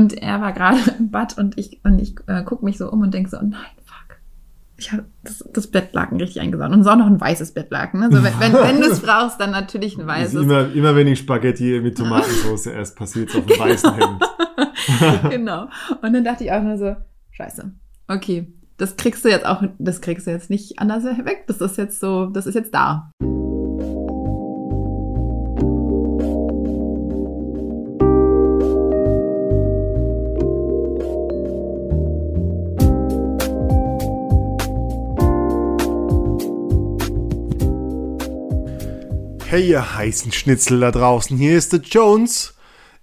Und er war gerade im Bad und ich, und ich äh, gucke mich so um und denke so, oh nein, fuck. Ich habe das, das Bettlaken richtig eingesaut. Und es ist auch noch ein weißes Bettlaken. Also wenn, wenn, wenn du es brauchst, dann natürlich ein weißes. Immer, immer wenn ich Spaghetti mit Tomatensauce esse, passiert es auf dem weißen Hemd. genau. Und dann dachte ich auch nur so, scheiße. Okay, das kriegst du jetzt auch, das kriegst du jetzt nicht anders weg. Das ist jetzt so, das ist jetzt da. Hey, ihr heißen Schnitzel da draußen. Hier ist der Jones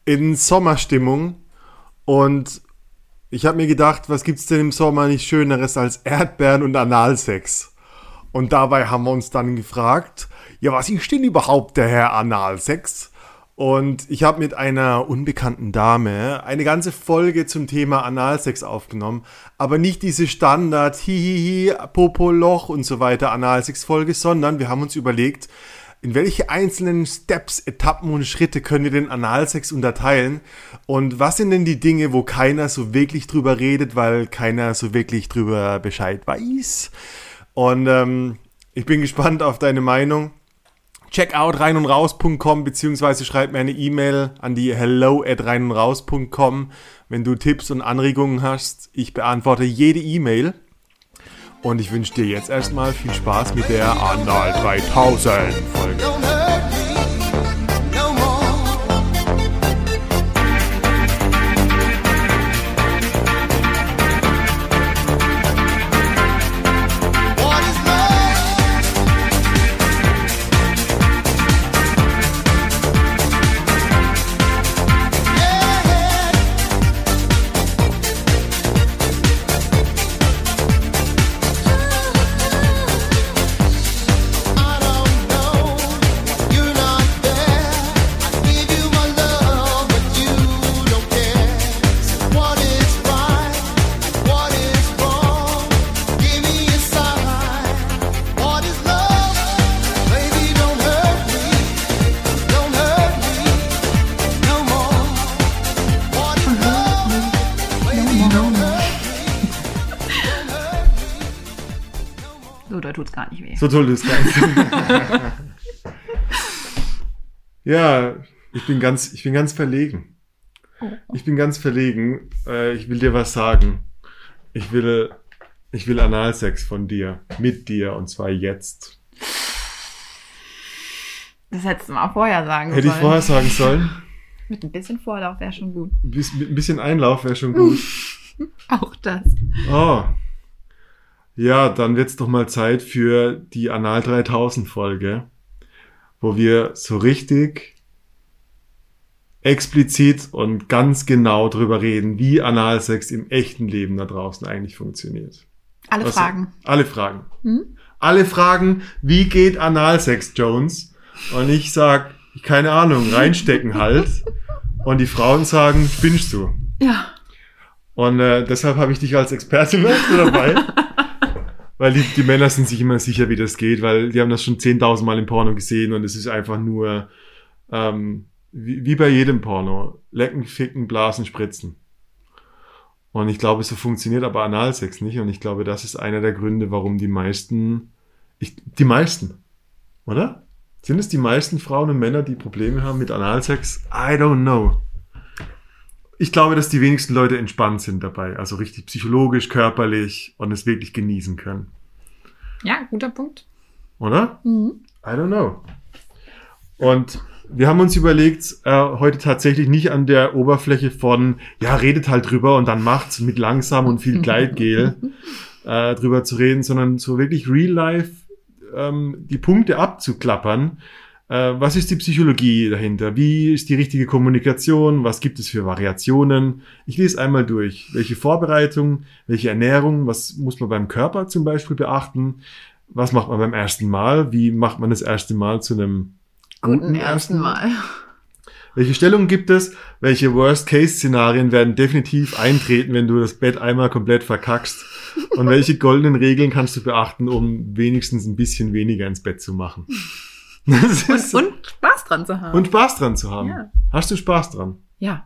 in Sommerstimmung. Und ich habe mir gedacht, was gibt's denn im Sommer nicht Schöneres als Erdbeeren und Analsex? Und dabei haben wir uns dann gefragt, ja, was ist denn überhaupt der Herr Analsex? Und ich habe mit einer unbekannten Dame eine ganze Folge zum Thema Analsex aufgenommen, aber nicht diese Standard Hihihi, Popoloch und so weiter Analsex-Folge, sondern wir haben uns überlegt, in welche einzelnen Steps, Etappen und Schritte können wir den Analsex unterteilen? Und was sind denn die Dinge, wo keiner so wirklich drüber redet, weil keiner so wirklich drüber Bescheid weiß? Und ähm, ich bin gespannt auf deine Meinung. Check out rein und raus.com beziehungsweise schreib mir eine E-Mail an die hello at rein und raus.com, wenn du Tipps und Anregungen hast. Ich beantworte jede E-Mail. Und ich wünsche dir jetzt erstmal viel Spaß mit der Anal 3000 Folge. So toll ist gar nicht. ja, ich bin ganz, ich bin ganz verlegen. Ich bin ganz verlegen. Äh, ich will dir was sagen. Ich will, ich will Analsex von dir, mit dir und zwar jetzt. Das hättest du mal vorher sagen Hätte sollen. ich vorher sagen sollen? Mit ein bisschen Vorlauf wäre schon gut. Mit ein bisschen Einlauf wäre schon gut. Auch das. Oh. Ja, dann wird's doch mal Zeit für die Anal 3000 Folge, wo wir so richtig explizit und ganz genau drüber reden, wie Analsex im echten Leben da draußen eigentlich funktioniert. Alle Was, Fragen. Alle Fragen. Hm? Alle Fragen, wie geht Analsex, Jones? Und ich sag, keine Ahnung, reinstecken halt. Und die Frauen sagen, spinnst du? Ja. Und äh, deshalb habe ich dich als Expertin dabei. Weil die, die Männer sind sich immer sicher, wie das geht, weil die haben das schon 10.000 Mal im Porno gesehen und es ist einfach nur ähm, wie, wie bei jedem Porno. Lecken, ficken, blasen, spritzen. Und ich glaube, so funktioniert aber Analsex nicht. Und ich glaube, das ist einer der Gründe, warum die meisten, ich, die meisten, oder? Sind es die meisten Frauen und Männer, die Probleme haben mit Analsex? I don't know ich glaube, dass die wenigsten Leute entspannt sind dabei. Also richtig psychologisch, körperlich und es wirklich genießen können. Ja, guter Punkt. Oder? Mhm. I don't know. Und wir haben uns überlegt, äh, heute tatsächlich nicht an der Oberfläche von, ja, redet halt drüber und dann macht's mit langsam und viel Gleitgel äh, drüber zu reden, sondern so wirklich real life ähm, die Punkte abzuklappern, was ist die Psychologie dahinter? Wie ist die richtige Kommunikation? Was gibt es für Variationen? Ich lese einmal durch. Welche Vorbereitung, welche Ernährung, was muss man beim Körper zum Beispiel beachten? Was macht man beim ersten Mal? Wie macht man das erste Mal zu einem guten, guten ersten Mal? Welche Stellungen gibt es? Welche Worst-Case-Szenarien werden definitiv eintreten, wenn du das Bett einmal komplett verkackst? Und welche goldenen Regeln kannst du beachten, um wenigstens ein bisschen weniger ins Bett zu machen? Und, und, Spaß dran zu haben. Und Spaß dran zu haben. Ja. Hast du Spaß dran? Ja.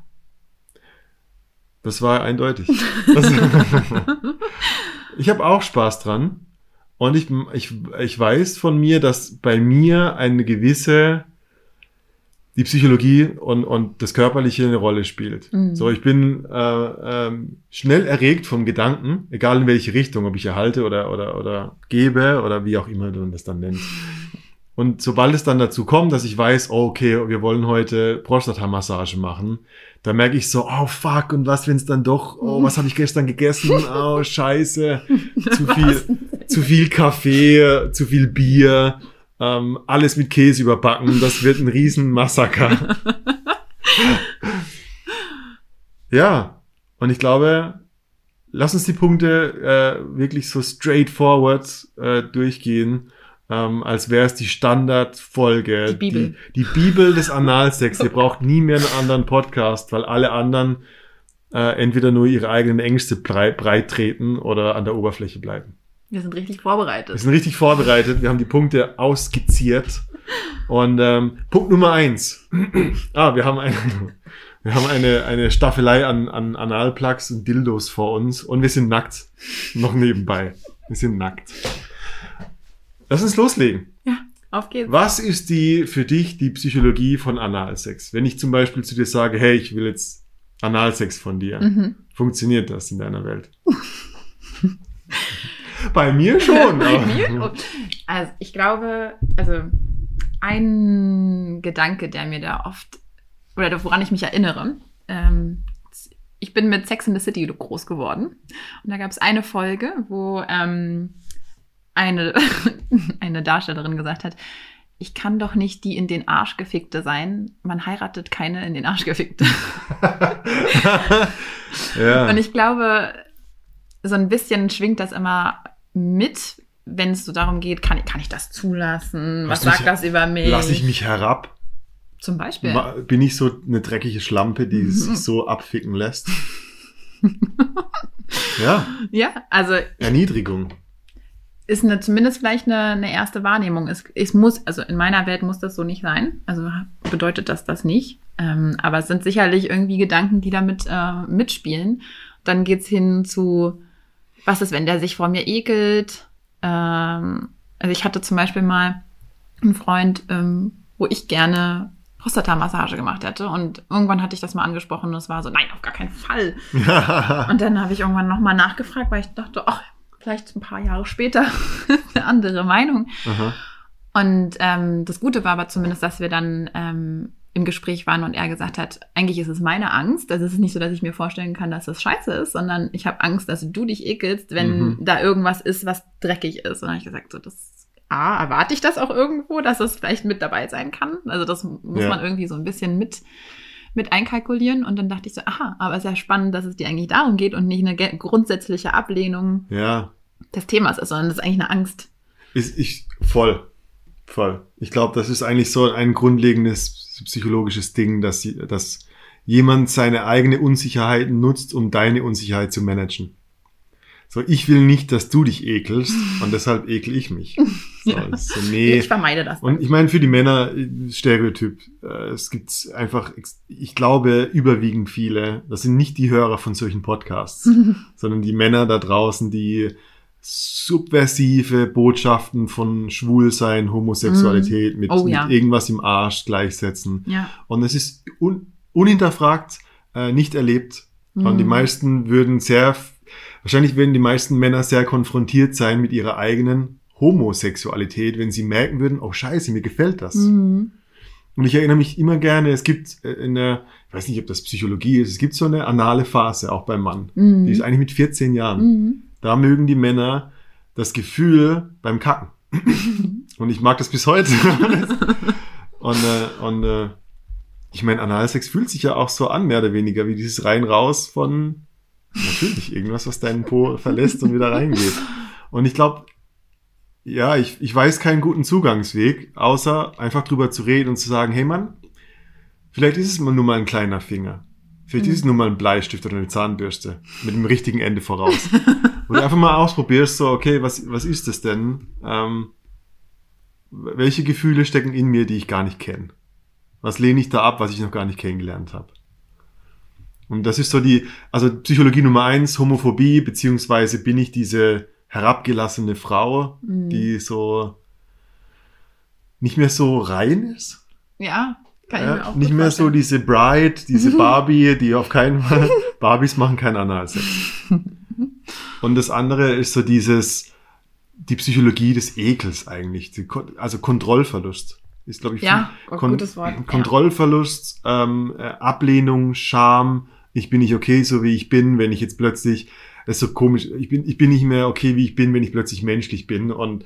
Das war eindeutig. Das, ich habe auch Spaß dran. Und ich, ich, ich weiß von mir, dass bei mir eine gewisse die Psychologie und, und das Körperliche eine Rolle spielt. Mhm. So, ich bin äh, ähm, schnell erregt vom Gedanken, egal in welche Richtung, ob ich erhalte oder, oder, oder gebe oder wie auch immer du das dann nennst. Und sobald es dann dazu kommt, dass ich weiß, oh, okay, wir wollen heute Prostata-Massage machen, da merke ich so, oh fuck, und was, wenn es dann doch, oh, was habe ich gestern gegessen? Oh, scheiße, zu viel, zu viel Kaffee, zu viel Bier, ähm, alles mit Käse überbacken, das wird ein Riesenmassaker. ja, und ich glaube, lass uns die Punkte äh, wirklich so straightforward äh, durchgehen ähm, als wäre es die Standardfolge. Die Bibel. Die, die Bibel des Analsex. Ihr braucht nie mehr einen anderen Podcast, weil alle anderen äh, entweder nur ihre eigenen Ängste breit, breit treten oder an der Oberfläche bleiben. Wir sind richtig vorbereitet. Wir sind richtig vorbereitet. Wir haben die Punkte ausskizziert. Und ähm, Punkt Nummer eins. ah, wir haben eine, wir haben eine, eine Staffelei an, an Analplugs und Dildos vor uns und wir sind nackt. Noch nebenbei. Wir sind nackt. Lass uns loslegen. Ja, auf geht's. Was ist die für dich die Psychologie von Analsex? Wenn ich zum Beispiel zu dir sage, hey, ich will jetzt Analsex von dir, mhm. funktioniert das in deiner Welt? Bei mir schon. Bei mir. Also ich glaube, also ein Gedanke, der mir da oft, oder woran ich mich erinnere, ähm, ich bin mit Sex in the City groß geworden. Und da gab es eine Folge, wo ähm, eine, eine Darstellerin gesagt hat, ich kann doch nicht die in den Arsch gefickte sein. Man heiratet keine in den Arsch gefickte. ja. Und ich glaube, so ein bisschen schwingt das immer mit, wenn es so darum geht, kann, kann ich das zulassen? Was sagt das über mich? Lasse ich mich herab? Zum Beispiel. Bin ich so eine dreckige Schlampe, die sich so abficken lässt? ja. Ja, also. Erniedrigung ist eine, zumindest vielleicht eine, eine erste Wahrnehmung. Es, es muss, also in meiner Welt muss das so nicht sein. Also bedeutet das das nicht. Ähm, aber es sind sicherlich irgendwie Gedanken, die damit äh, mitspielen. Dann geht's hin zu, was ist, wenn der sich vor mir ekelt? Ähm, also ich hatte zum Beispiel mal einen Freund, ähm, wo ich gerne Prostata-Massage gemacht hätte. Und irgendwann hatte ich das mal angesprochen und es war so, nein, auf gar keinen Fall. und dann habe ich irgendwann nochmal nachgefragt, weil ich dachte, ach, vielleicht ein paar Jahre später eine andere Meinung. Aha. Und ähm, das Gute war aber zumindest, dass wir dann ähm, im Gespräch waren und er gesagt hat, eigentlich ist es meine Angst. Also es ist nicht so, dass ich mir vorstellen kann, dass das scheiße ist, sondern ich habe Angst, dass du dich ekelst, wenn mhm. da irgendwas ist, was dreckig ist. Und dann habe ich gesagt, so das A, erwarte ich das auch irgendwo, dass das vielleicht mit dabei sein kann. Also das muss ja. man irgendwie so ein bisschen mit mit einkalkulieren. Und dann dachte ich so, aha, aber es ist ja spannend, dass es dir eigentlich darum geht und nicht eine grundsätzliche Ablehnung ja. des Themas ist, sondern das ist eigentlich eine Angst. Ist ich voll, voll. Ich glaube, das ist eigentlich so ein grundlegendes psychologisches Ding, dass, dass jemand seine eigene Unsicherheit nutzt, um deine Unsicherheit zu managen. So, ich will nicht, dass du dich ekelst und deshalb ekel ich mich. So, ja. so, nee. Ich vermeide das. Dann. Und ich meine, für die Männer, Stereotyp, äh, es gibt einfach, ich glaube, überwiegend viele, das sind nicht die Hörer von solchen Podcasts, sondern die Männer da draußen, die subversive Botschaften von Schwulsein, Homosexualität mm. mit, oh, ja. mit, irgendwas im Arsch gleichsetzen. Ja. Und es ist un, unhinterfragt äh, nicht erlebt. Mm. Und die meisten würden sehr Wahrscheinlich werden die meisten Männer sehr konfrontiert sein mit ihrer eigenen Homosexualität, wenn sie merken würden, oh scheiße, mir gefällt das. Mhm. Und ich erinnere mich immer gerne, es gibt äh, in der, ich weiß nicht, ob das Psychologie ist, es gibt so eine anale Phase, auch beim Mann. Mhm. Die ist eigentlich mit 14 Jahren. Mhm. Da mögen die Männer das Gefühl beim Kacken. und ich mag das bis heute. und äh, und äh, ich meine, Analsex fühlt sich ja auch so an, mehr oder weniger, wie dieses rein raus von Natürlich, irgendwas, was deinen Po verlässt und wieder reingeht. Und ich glaube, ja, ich, ich weiß keinen guten Zugangsweg, außer einfach drüber zu reden und zu sagen, hey Mann, vielleicht ist es nur mal ein kleiner Finger. Vielleicht mhm. ist es nur mal ein Bleistift oder eine Zahnbürste mit dem richtigen Ende voraus. und einfach mal ausprobierst, so, okay, was, was ist das denn? Ähm, welche Gefühle stecken in mir, die ich gar nicht kenne? Was lehne ich da ab, was ich noch gar nicht kennengelernt habe? Und das ist so die, also Psychologie Nummer eins, Homophobie, beziehungsweise bin ich diese herabgelassene Frau, Mhm. die so nicht mehr so rein ist. Ja, kann ich Ja, mir auch nicht mehr so vorstellen. diese Bride, diese Barbie, die auf keinen Fall, Barbies machen keinen Analsex. Und das andere ist so dieses, die Psychologie des Ekels eigentlich, Kon- also Kontrollverlust. Ist, glaube ich, Ja, oh, gutes Wort, ja. Kontrollverlust, ähm, äh, Ablehnung, Scham, ich bin nicht okay, so wie ich bin, wenn ich jetzt plötzlich, das ist so komisch, ich bin, ich bin nicht mehr okay, wie ich bin, wenn ich plötzlich menschlich bin und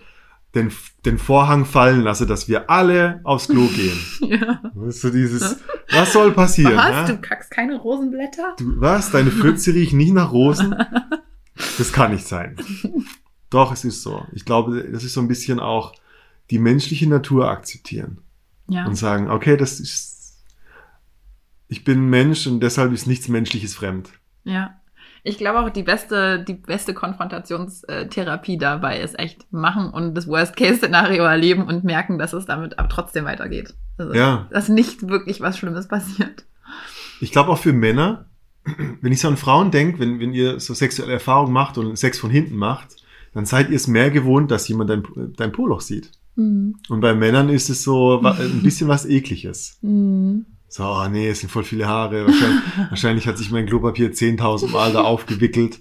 den, den Vorhang fallen lasse, dass wir alle aufs Klo gehen. Ja. So dieses, was soll passieren? Was? ja? Du kackst keine Rosenblätter? Du, was? Deine Pfütze riechen nicht nach Rosen? Das kann nicht sein. Doch, es ist so. Ich glaube, das ist so ein bisschen auch die menschliche Natur akzeptieren Ja. und sagen, okay, das ist, ich bin Mensch und deshalb ist nichts Menschliches fremd. Ja. Ich glaube auch, die beste, die beste Konfrontationstherapie dabei ist echt machen und das Worst-Case-Szenario erleben und merken, dass es damit aber trotzdem weitergeht. Also, Ja. Dass nicht wirklich was Schlimmes passiert. Ich glaube auch für Männer, wenn ich so an Frauen denke, wenn, wenn ihr so sexuelle Erfahrungen macht und Sex von hinten macht, dann seid ihr es mehr gewohnt, dass jemand dein, dein Poloch sieht. Mhm. Und bei Männern ist es so ein bisschen was Ekliges. Mhm. So, oh nee, es sind voll viele Haare. Wahrscheinlich, wahrscheinlich hat sich mein Klopapier 10.000 Mal da aufgewickelt.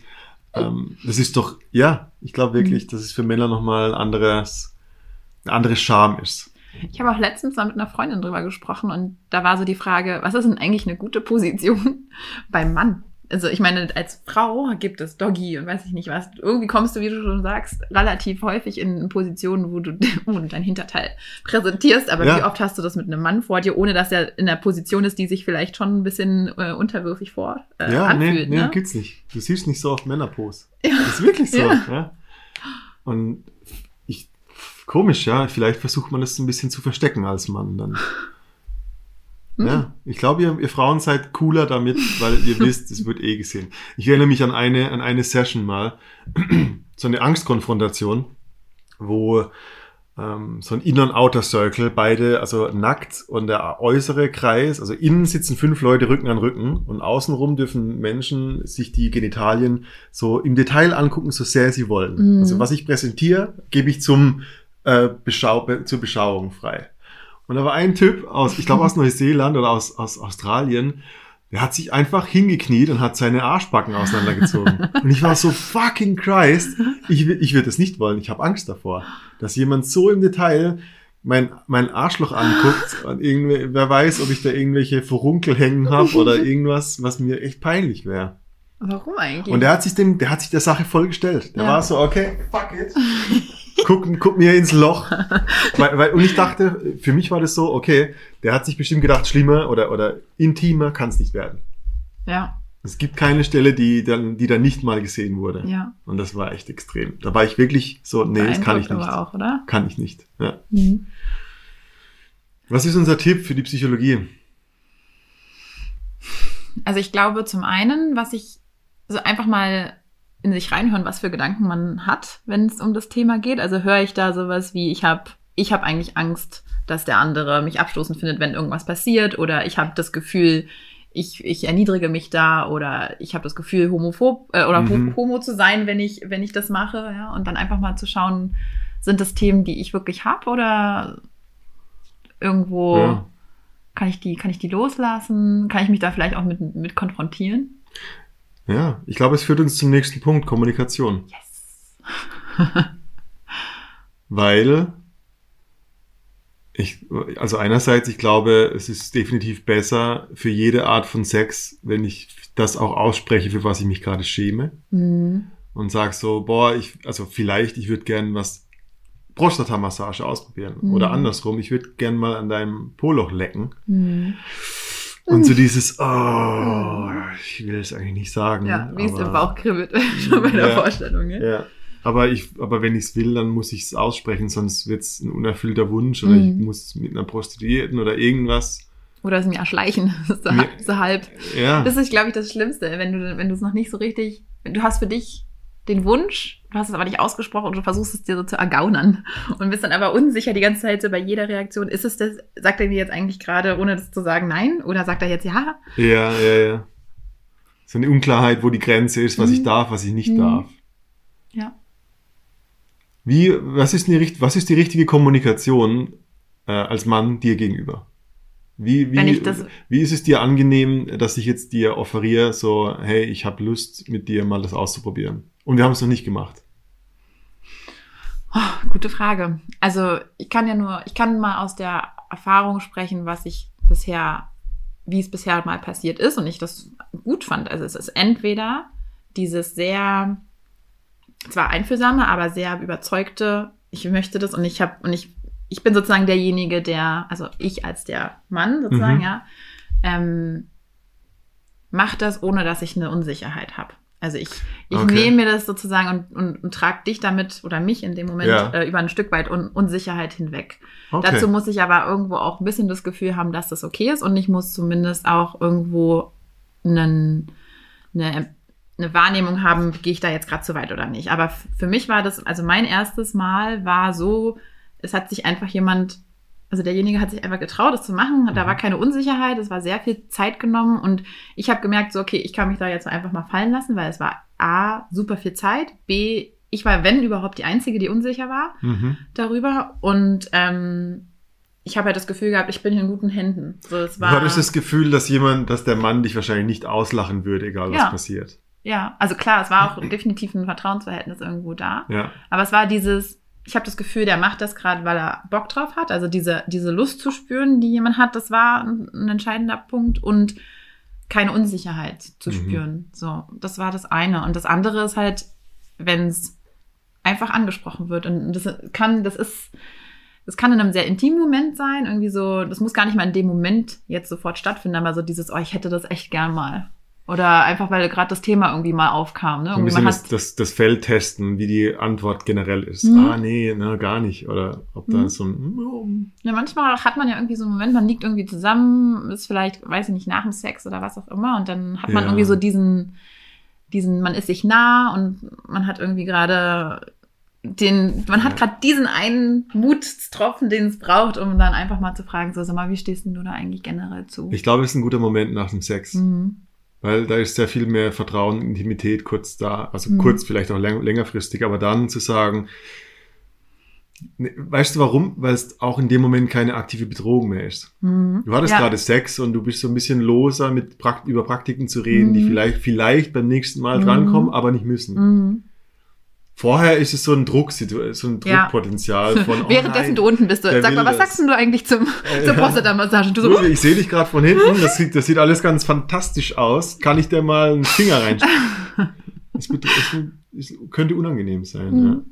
Ähm, das ist doch, ja, ich glaube wirklich, dass es für Männer nochmal ein anderes, ein anderes Charme ist. Ich habe auch letztens mal mit einer Freundin drüber gesprochen und da war so die Frage, was ist denn eigentlich eine gute Position beim Mann? Also ich meine, als Frau gibt es Doggy und weiß ich nicht was. Irgendwie kommst du, wie du schon sagst, relativ häufig in Positionen, wo du, du dein Hinterteil präsentierst. Aber Ja. wie oft hast du das mit einem Mann vor dir, ohne dass er in der Position ist, die sich vielleicht schon ein bisschen äh, unterwürfig vor äh, ja, nee, anfühlt? nee, ne? gibt's nicht. Du siehst nicht so oft Männerpose. Ja. Das ist wirklich so. Ja. Ja. Und ich, komisch, ja, vielleicht versucht man das ein bisschen zu verstecken als Mann dann. Hm. Ja, ich glaube, ihr, ihr Frauen seid cooler damit, weil ihr wisst, es wird eh gesehen. Ich erinnere mich an eine, an eine Session mal, so eine Angstkonfrontation, wo ähm, so ein Inner- und Outer Circle, beide, also nackt und der äußere Kreis, also innen sitzen fünf Leute Rücken an Rücken und außenrum dürfen Menschen sich die Genitalien so im Detail angucken, so sehr sie wollen. Mhm. Also was ich präsentiere, gebe ich zum äh, Beschau be zur Beschauung frei. Und da war ein Typ aus, ich glaube aus Neuseeland oder aus, aus Australien, der hat sich einfach hingekniet und hat seine Arschbacken auseinandergezogen. und ich war so, fucking Christ, ich, ich würde das nicht wollen. Ich habe Angst davor, dass jemand so im Detail mein, mein Arschloch anguckt und irgendwie, wer weiß, ob ich da irgendwelche Furunkel hängen habe oder irgendwas, was mir echt peinlich wäre. Warum eigentlich? Und der hat sich dem, der hat sich der Sache voll gestellt. Der Ja. war so, okay, fuck it. Guck, guck mir ins Loch. weil, weil, und ich dachte, für mich war das so, okay, der hat sich bestimmt gedacht, schlimmer oder, oder intimer kann es nicht werden. ja, Es gibt keine Stelle, die dann, die dann nicht mal gesehen wurde. ja. Und das war echt extrem. Da war ich wirklich so, nee, das kann ich nicht. aber auch, oder? Kann ich nicht. Ja. Mhm. Was ist unser Tipp für die Psychologie? Also ich glaube zum einen, was ich so einfach mal in sich reinhören, was für Gedanken man hat, wenn es um das Thema geht. Also höre ich da sowas wie, ich habe ich hab eigentlich Angst, dass der andere mich abstoßend findet, wenn irgendwas passiert. Oder ich habe das Gefühl, ich, ich erniedrige mich da oder ich habe das Gefühl, homophob äh, oder Mhm. ho- homo zu sein, wenn ich, wenn ich das mache. Ja? Und dann einfach mal zu schauen, sind das Themen, die ich wirklich habe oder irgendwo Ja. kann ich die, kann ich die loslassen? Kann ich mich da vielleicht auch mit, mit konfrontieren? Ja, ich glaube, es führt uns zum nächsten Punkt, Kommunikation. Yes. Weil ich, also einerseits, ich glaube, es ist definitiv besser für jede Art von Sex, wenn ich das auch ausspreche, für was ich mich gerade schäme Mhm. und sag so, boah, ich, also vielleicht, ich würde gern was Prostata-Massage ausprobieren Mhm. oder andersrum, ich würde gern mal an deinem Poloch lecken Mhm. Und so dieses, oh, ich will es eigentlich nicht sagen. Ja, wie es im Bauch kribbelt schon bei der Ja. Vorstellung. Ne? Ja. Aber ich, aber wenn ich es will, dann muss ich es aussprechen, sonst wird es ein unerfüllter Wunsch oder Mhm. ich muss mit einer Prostituierten oder irgendwas. Oder es mir erschleichen. so, Mir- so halb. Ja. Das ist, glaube ich, das Schlimmste, wenn du, wenn du es noch nicht so richtig, du hast für dich den Wunsch, du hast es aber nicht ausgesprochen und du versuchst es dir so zu ergaunern und bist dann aber unsicher die ganze Zeit so bei jeder Reaktion. Ist es das, sagt er mir jetzt eigentlich gerade, ohne das zu sagen, nein? Oder sagt er jetzt ja? Ja, ja, ja. So eine Unklarheit, wo die Grenze ist, was Mhm. ich darf, was ich nicht Mhm. darf. Ja. Wie, was ist die, richt- was ist die richtige Kommunikation äh, als Mann dir gegenüber? Wie, wie, wie ist es dir angenehm, dass ich jetzt dir offeriere, so, hey, ich habe Lust, mit dir mal das auszuprobieren? Und wir haben es noch nicht gemacht. Oh, gute Frage. Also ich kann ja nur, ich kann mal aus der Erfahrung sprechen, was ich bisher, wie es bisher mal passiert ist und ich das gut fand. Also es ist entweder dieses sehr, zwar einfühlsame, aber sehr überzeugte, ich möchte das und ich habe, und ich, ich bin sozusagen derjenige, der, also ich als der Mann sozusagen, Mhm. ja, ähm, macht das, ohne dass ich eine Unsicherheit habe. Also ich, ich Okay. nehme mir das sozusagen und, und, und trage dich damit oder mich in dem Moment Ja. äh, über ein Stück weit Un Unsicherheit hinweg. Okay. Dazu muss ich aber irgendwo auch ein bisschen das Gefühl haben, dass das okay ist und ich muss zumindest auch irgendwo einen, eine, eine Wahrnehmung haben, gehe ich da jetzt gerade zu weit oder nicht. Aber für mich war das, also mein erstes Mal war so, es hat sich einfach jemand, also derjenige hat sich einfach getraut, das zu machen. Da Mhm. war keine Unsicherheit, es war sehr viel Zeit genommen und ich habe gemerkt, so, okay, ich kann mich da jetzt einfach mal fallen lassen, weil es war A, super viel Zeit, B, ich war, wenn überhaupt, die Einzige, die unsicher war mhm. darüber und ähm, ich habe halt das Gefühl gehabt, ich bin in guten Händen. So, es Du war, hattest das Gefühl, dass jemand, dass der Mann dich wahrscheinlich nicht auslachen würde, egal was Ja. passiert. ja, also klar, es war auch definitiv ein Vertrauensverhältnis irgendwo da. Ja. Aber es war dieses, ich habe das Gefühl, der macht das gerade, weil er Bock drauf hat. Also diese, diese Lust zu spüren, die jemand hat, das war ein, ein entscheidender Punkt. Und keine Unsicherheit zu Mhm. spüren. So, das war das eine. Und das andere ist halt, wenn es einfach angesprochen wird. Und das kann, das ist, das kann in einem sehr intimen Moment sein. Irgendwie so, das muss gar nicht mal in dem Moment jetzt sofort stattfinden, aber so dieses, oh, ich hätte das echt gern mal. Oder einfach, weil gerade das Thema irgendwie mal aufkam. Ne? Ein Irgendwie bisschen man das, das, das Feld testen, wie die Antwort generell ist. Mhm. Ah, nee, na, gar nicht. Oder ob da Mhm. so ein, Ja, manchmal hat man ja irgendwie so einen Moment, man liegt irgendwie zusammen, ist vielleicht, weiß ich nicht, nach dem Sex oder was auch immer, und dann hat man Ja. irgendwie so diesen, diesen, man ist sich nah und man hat irgendwie gerade den, man hat Ja. gerade diesen einen Mutstropfen, den es braucht, um dann einfach mal zu fragen, so, sag mal, wie stehst denn du da eigentlich generell zu? ich glaube, es ist ein guter Moment nach dem Sex. Mhm. Weil da ist sehr viel mehr Vertrauen, Intimität kurz da. Also Mhm. kurz, vielleicht auch läng längerfristig, aber dann zu sagen, ne, weißt du warum? Weil es auch in dem Moment keine aktive Bedrohung mehr ist. Mhm. Du hattest ja. gerade Sex und du bist so ein bisschen loser, mit Prakt über Praktiken zu reden, die Mhm. vielleicht, vielleicht beim nächsten Mal Mhm. drankommen, aber nicht müssen. Vorher ist es so ein Druck, so ein Ja. Druckpotenzial von, oh Währenddessen nein, du unten bist, du, sag mal, was das. sagst denn du eigentlich zum, Äh, zur Prostata-Massage? So, Rudi, ich sehe dich gerade von hinten, das sieht, das sieht alles ganz fantastisch aus. Kann ich dir mal einen Finger reinstecken? Es, es, könnte unangenehm sein. Mhm. Ja.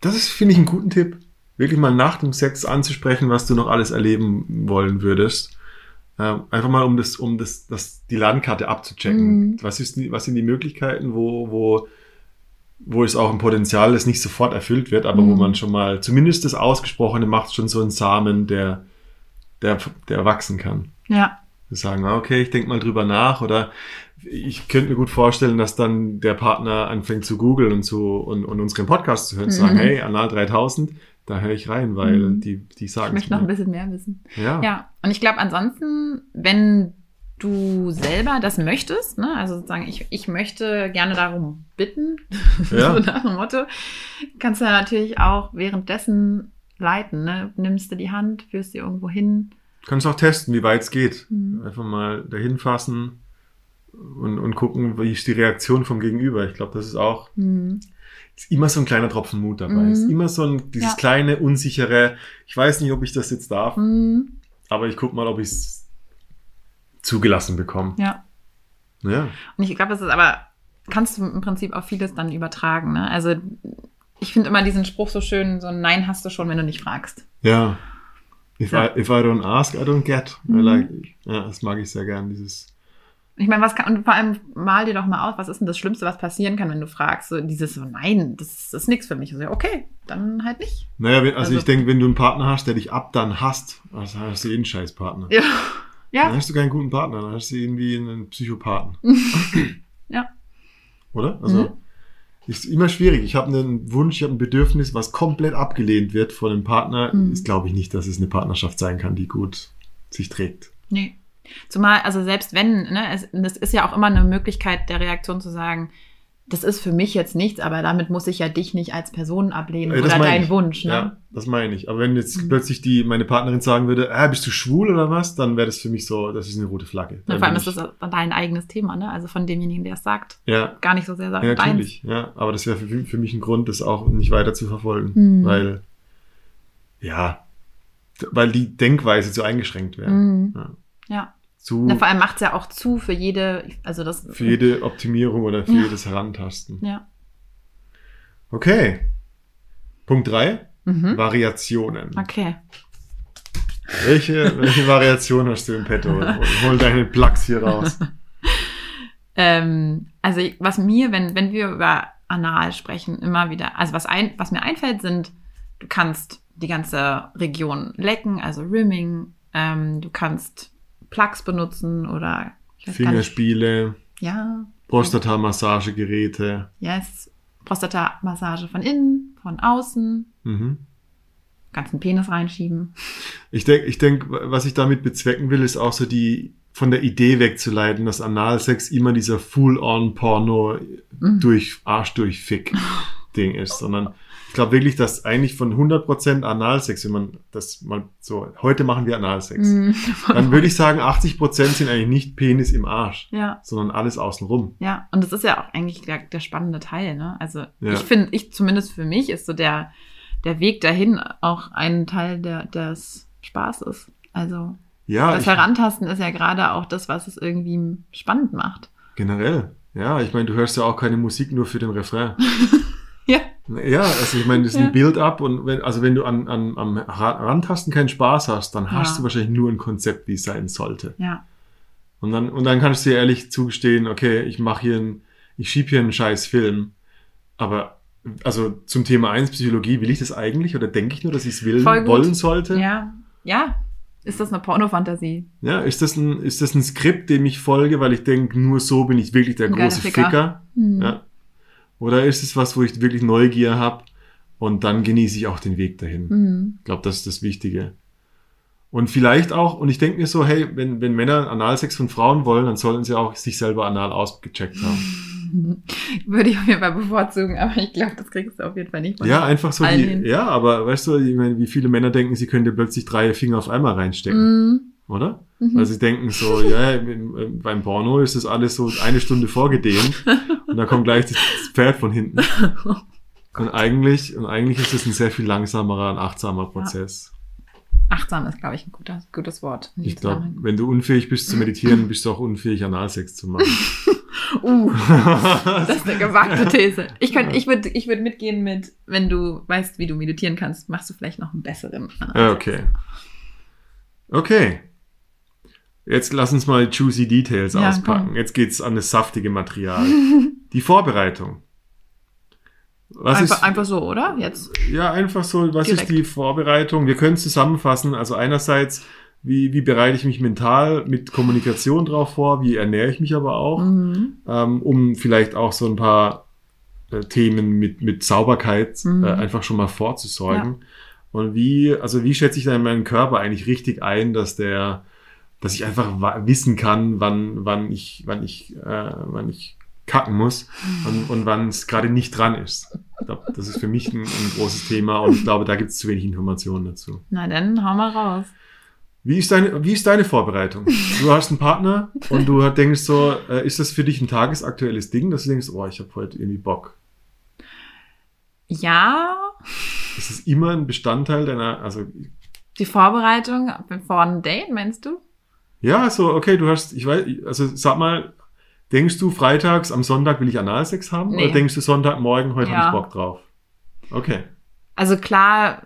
Das ist, finde ich, einen guten Tipp. Wirklich mal nach dem Sex anzusprechen, was du noch alles erleben wollen würdest. Ähm, einfach mal, um das, um das, das, die Landkarte abzuchecken. Mhm. Was, ist, was sind die Möglichkeiten, wo, wo, wo es auch ein Potenzial ist, nicht sofort erfüllt wird, aber wo Mhm. man schon mal, zumindest das Ausgesprochene macht schon so einen Samen, der, der, der wachsen kann. ja. Wir sagen, okay, ich denke mal drüber nach oder ich könnte mir gut vorstellen, dass dann der Partner anfängt zu googeln und zu und, und unseren Podcast zu hören, zu sagen, Mhm. hey, Anal 3000, da höre ich rein, weil Mhm. die, die Ich sagen möchte noch ein bisschen mehr wissen. Ja. Ja, und ich glaube ansonsten, wenn du selber das möchtest, ne, also sozusagen, ich, ich möchte gerne darum bitten, Ja. so nach dem Motto, kannst du natürlich auch währenddessen leiten, ne? Nimmst du die Hand, führst sie irgendwo hin. Du kannst auch testen, wie weit es geht. Mhm. Einfach mal dahin fassen und, und gucken, wie ist die Reaktion vom Gegenüber. Ich glaube, das ist auch Hm. ist immer so ein kleiner Tropfen Mut dabei. Mhm. Ist immer so ein, dieses Ja. kleine, unsichere, ich weiß nicht, ob ich das jetzt darf, Hm. aber ich guck mal, ob ich es zugelassen bekomme. Ja. Ja. Und ich glaube, das ist aber, kannst du im Prinzip auf vieles dann übertragen, ne? Also ich finde immer diesen Spruch so schön, so ein Nein hast du schon, wenn du nicht fragst. Ja. If, Ja. I, if I don't ask, I don't get. I Mhm. like, ja, das mag ich sehr gern, dieses. Ich meine, was kann, und vor allem mal dir doch mal aus, was ist denn das Schlimmste, was passieren kann, wenn du fragst? So dieses so, nein, das, das ist nichts für mich. Also, okay, dann halt nicht. Naja, wenn, also, Also- ich denke, wenn du einen Partner hast, der dich ab dann hasst, also hast du eh einen Scheißpartner. Ja. Dann Ja. hast du keinen guten Partner, dann hast du irgendwie einen Psychopathen. Ja. Oder? Also, Mhm. ist immer schwierig. Ich habe einen Wunsch, ich habe ein Bedürfnis, was komplett abgelehnt wird von einem Partner. Mhm. Ist, glaube ich, nicht, dass es eine Partnerschaft sein kann, die gut sich trägt. Nee. Zumal, also selbst wenn, ne, es, es ist ja auch immer eine Möglichkeit der Reaktion zu sagen, das ist für mich jetzt nichts, aber damit muss ich ja dich nicht als Person ablehnen das oder deinen ich. Wunsch. Ne? Ja, das meine ich. Aber wenn jetzt Mhm. plötzlich die, meine Partnerin sagen würde, ah, bist du schwul oder was, dann wäre das für mich so, das ist eine rote Flagge. Dann vor allem ist das dein eigenes Thema, ne? Also von demjenigen, der es sagt. ja, Gar nicht so sehr ja, deins. natürlich. Ja, aber das wäre für, für mich ein Grund, das auch nicht weiter zu verfolgen. Mhm. Weil, ja, weil die Denkweise zu eingeschränkt wäre. Mhm. Ja. Ja. Zu, Na, vor allem macht es ja auch zu für jede, also das. für jede Optimierung oder für Ja. jedes Herantasten. Ja. Okay. Punkt drei Mhm. Variationen. Okay. Welche, welche Variation hast du im Petto? Hol deine Plugs hier raus. Ähm, also was mir, wenn, wenn wir über Anal sprechen, immer wieder, also was, ein, was mir einfällt, sind, du kannst die ganze Region lecken, also Rimming, ähm, du kannst Plugs benutzen oder. Fingerspiele, Ja, Prostata-Massagegeräte. yes. Prostata-Massage von innen, von außen, Mhm. ganzen Penis reinschieben. Ich denke, ich denk, was ich damit bezwecken will, ist auch so die von der Idee wegzuleiten, dass Analsex immer dieser Full-on-Porno Mhm. durch Arsch durch Fick Ding ist, sondern glaube wirklich, dass eigentlich von 100% Analsex, wenn man das mal so, heute machen wir Analsex, Mhm. dann würde ich sagen, 80% sind eigentlich nicht Penis im Arsch, Ja, sondern alles außenrum. ja. Und das ist ja auch eigentlich der, der spannende Teil, ne? Also Ja. ich finde, ich zumindest für mich ist so der, der Weg dahin auch ein Teil der, des Spaßes. Also Ja, das Herantasten ist ja gerade auch das, was es irgendwie spannend macht. generell. Ja, ich meine, du hörst ja auch keine Musik nur für den Refrain. Ja. Ja, also ich meine, das ist Ja. ein Build-up und wenn, also wenn du an, an, am Ra- Rantasten keinen Spaß hast, dann hast Ja. du wahrscheinlich nur ein Konzept, wie es sein sollte. Ja. Und dann, und dann kannst du dir ehrlich zugestehen, okay, ich mache hier ein, ich schieb hier einen scheiß Film, aber also zum Thema 1 Psychologie, will ich das eigentlich oder denke ich nur, dass ich es will, wollen sollte? Ja. Ja. Ist das eine Pornofantasie? Ja, ist das ein, ist das ein Skript, dem ich folge, weil ich denke, nur so bin ich wirklich der Ein große Ficker. Ficker? Hm. Ja. Oder ist es was, wo ich wirklich Neugier habe und dann genieße ich auch den Weg dahin? Mhm. Ich glaube, das ist das Wichtige. Und vielleicht auch, und ich denke mir so, hey, wenn, wenn Männer Analsex von Frauen wollen, dann sollten sie auch sich selber anal ausgecheckt haben. Würde ich auf jeden Fall bevorzugen, aber ich glaube, das kriegst du auf jeden Fall nicht. von Ja, einfach so hin. ja, aber weißt du, ich meine, wie viele Männer denken, sie können dir plötzlich drei Finger auf einmal reinstecken, Mhm. Oder? Mhm. Weil sie denken so, ja, im- beim Porno ist das alles so eine Stunde vorgedehnt und da kommt gleich das Pferd von hinten. Und eigentlich, und eigentlich ist es ein sehr viel langsamerer und achtsamer Prozess. Achtsam ist, glaube ich, ein guter, gutes Wort. Ich glaube, wenn du unfähig bist zu meditieren, bist du auch unfähig, Analsex zu machen. Uh, das ist eine gewagte These. Ich, könnt, ich würde ich würd mitgehen mit, wenn du weißt, wie du meditieren kannst, machst du vielleicht noch einen besseren. Ja, okay. Okay. Jetzt lass uns mal Juicy Details Ja, auspacken. komm. Jetzt geht's an das saftige Material. Die Vorbereitung. Was Einfach, ist, einfach so, oder? Jetzt. ja, einfach so, was Direkt. ist die Vorbereitung? Wir können es zusammenfassen. Also einerseits, wie, wie bereite ich mich mental mit Kommunikation drauf vor? Wie ernähre ich mich aber auch? Mhm. ähm, um vielleicht auch so ein paar äh, Themen mit, mit Sauberkeit Mhm. äh, einfach schon mal vorzusorgen. Und wie, also wie schätze ich dann meinen Körper eigentlich richtig ein, dass der, dass ich einfach wissen kann, wann, wann ich, wann ich, äh, wann ich kacken muss und, und wann es gerade nicht dran ist. Ich glaube, das ist für mich ein, ein großes Thema und ich glaube, da gibt es zu wenig Informationen dazu. Na dann, hau mal raus. Wie ist deine, wie ist deine Vorbereitung? Du hast einen Partner und du denkst so, äh, ist das für dich ein tagesaktuelles Ding, dass du denkst, oh, ich habe heute irgendwie Bock? Ja, Ist es immer ein Bestandteil deiner, also die Vorbereitung vor einem Date, meinst du? Ja, so okay, du hast, ich weiß, also sag mal, denkst du freitags am Sonntag will ich Analsex haben Nee. oder denkst du Sonntagmorgen heute Ja. habe ich Bock drauf? Okay, Also klar,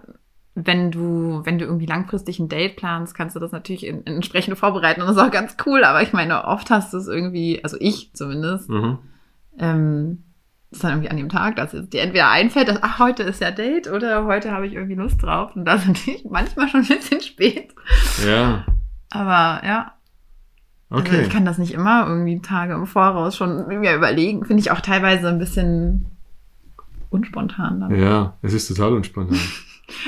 wenn du, wenn du irgendwie langfristig ein Date planst, kannst du das natürlich in, in entsprechend vorbereiten und das ist auch ganz cool, aber ich meine, oft hast du es irgendwie, also ich zumindest, mhm. ähm, ist dann irgendwie an dem Tag, dass es dir entweder einfällt, dass, ach, heute ist ja Date oder heute habe ich irgendwie Lust drauf und das ist natürlich manchmal schon ein bisschen spät. ja, Aber ja, also okay, ich kann das nicht immer irgendwie Tage im Voraus schon mir überlegen. Finde ich auch teilweise ein bisschen unspontan. Dann. ja, es ist total unspontan.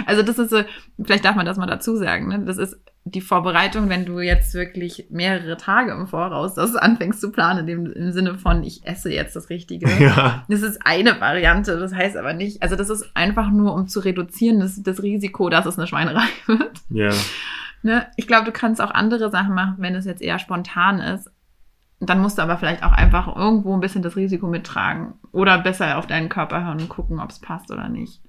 Also das ist so, vielleicht darf man das mal dazu sagen, ne? Das ist die Vorbereitung, wenn du jetzt wirklich mehrere Tage im Voraus das anfängst zu planen, im, im Sinne von, ich esse jetzt das Richtige. Ja. Das ist eine Variante, das heißt aber nicht, also das ist einfach nur, um zu reduzieren, das, das Risiko, dass es eine Schweinerei wird. Ja. Ne? Ich glaube, du kannst auch andere Sachen machen, wenn es jetzt eher spontan ist. Dann musst du aber vielleicht auch einfach irgendwo ein bisschen das Risiko mittragen. Oder besser auf deinen Körper hören und gucken, ob es passt oder nicht.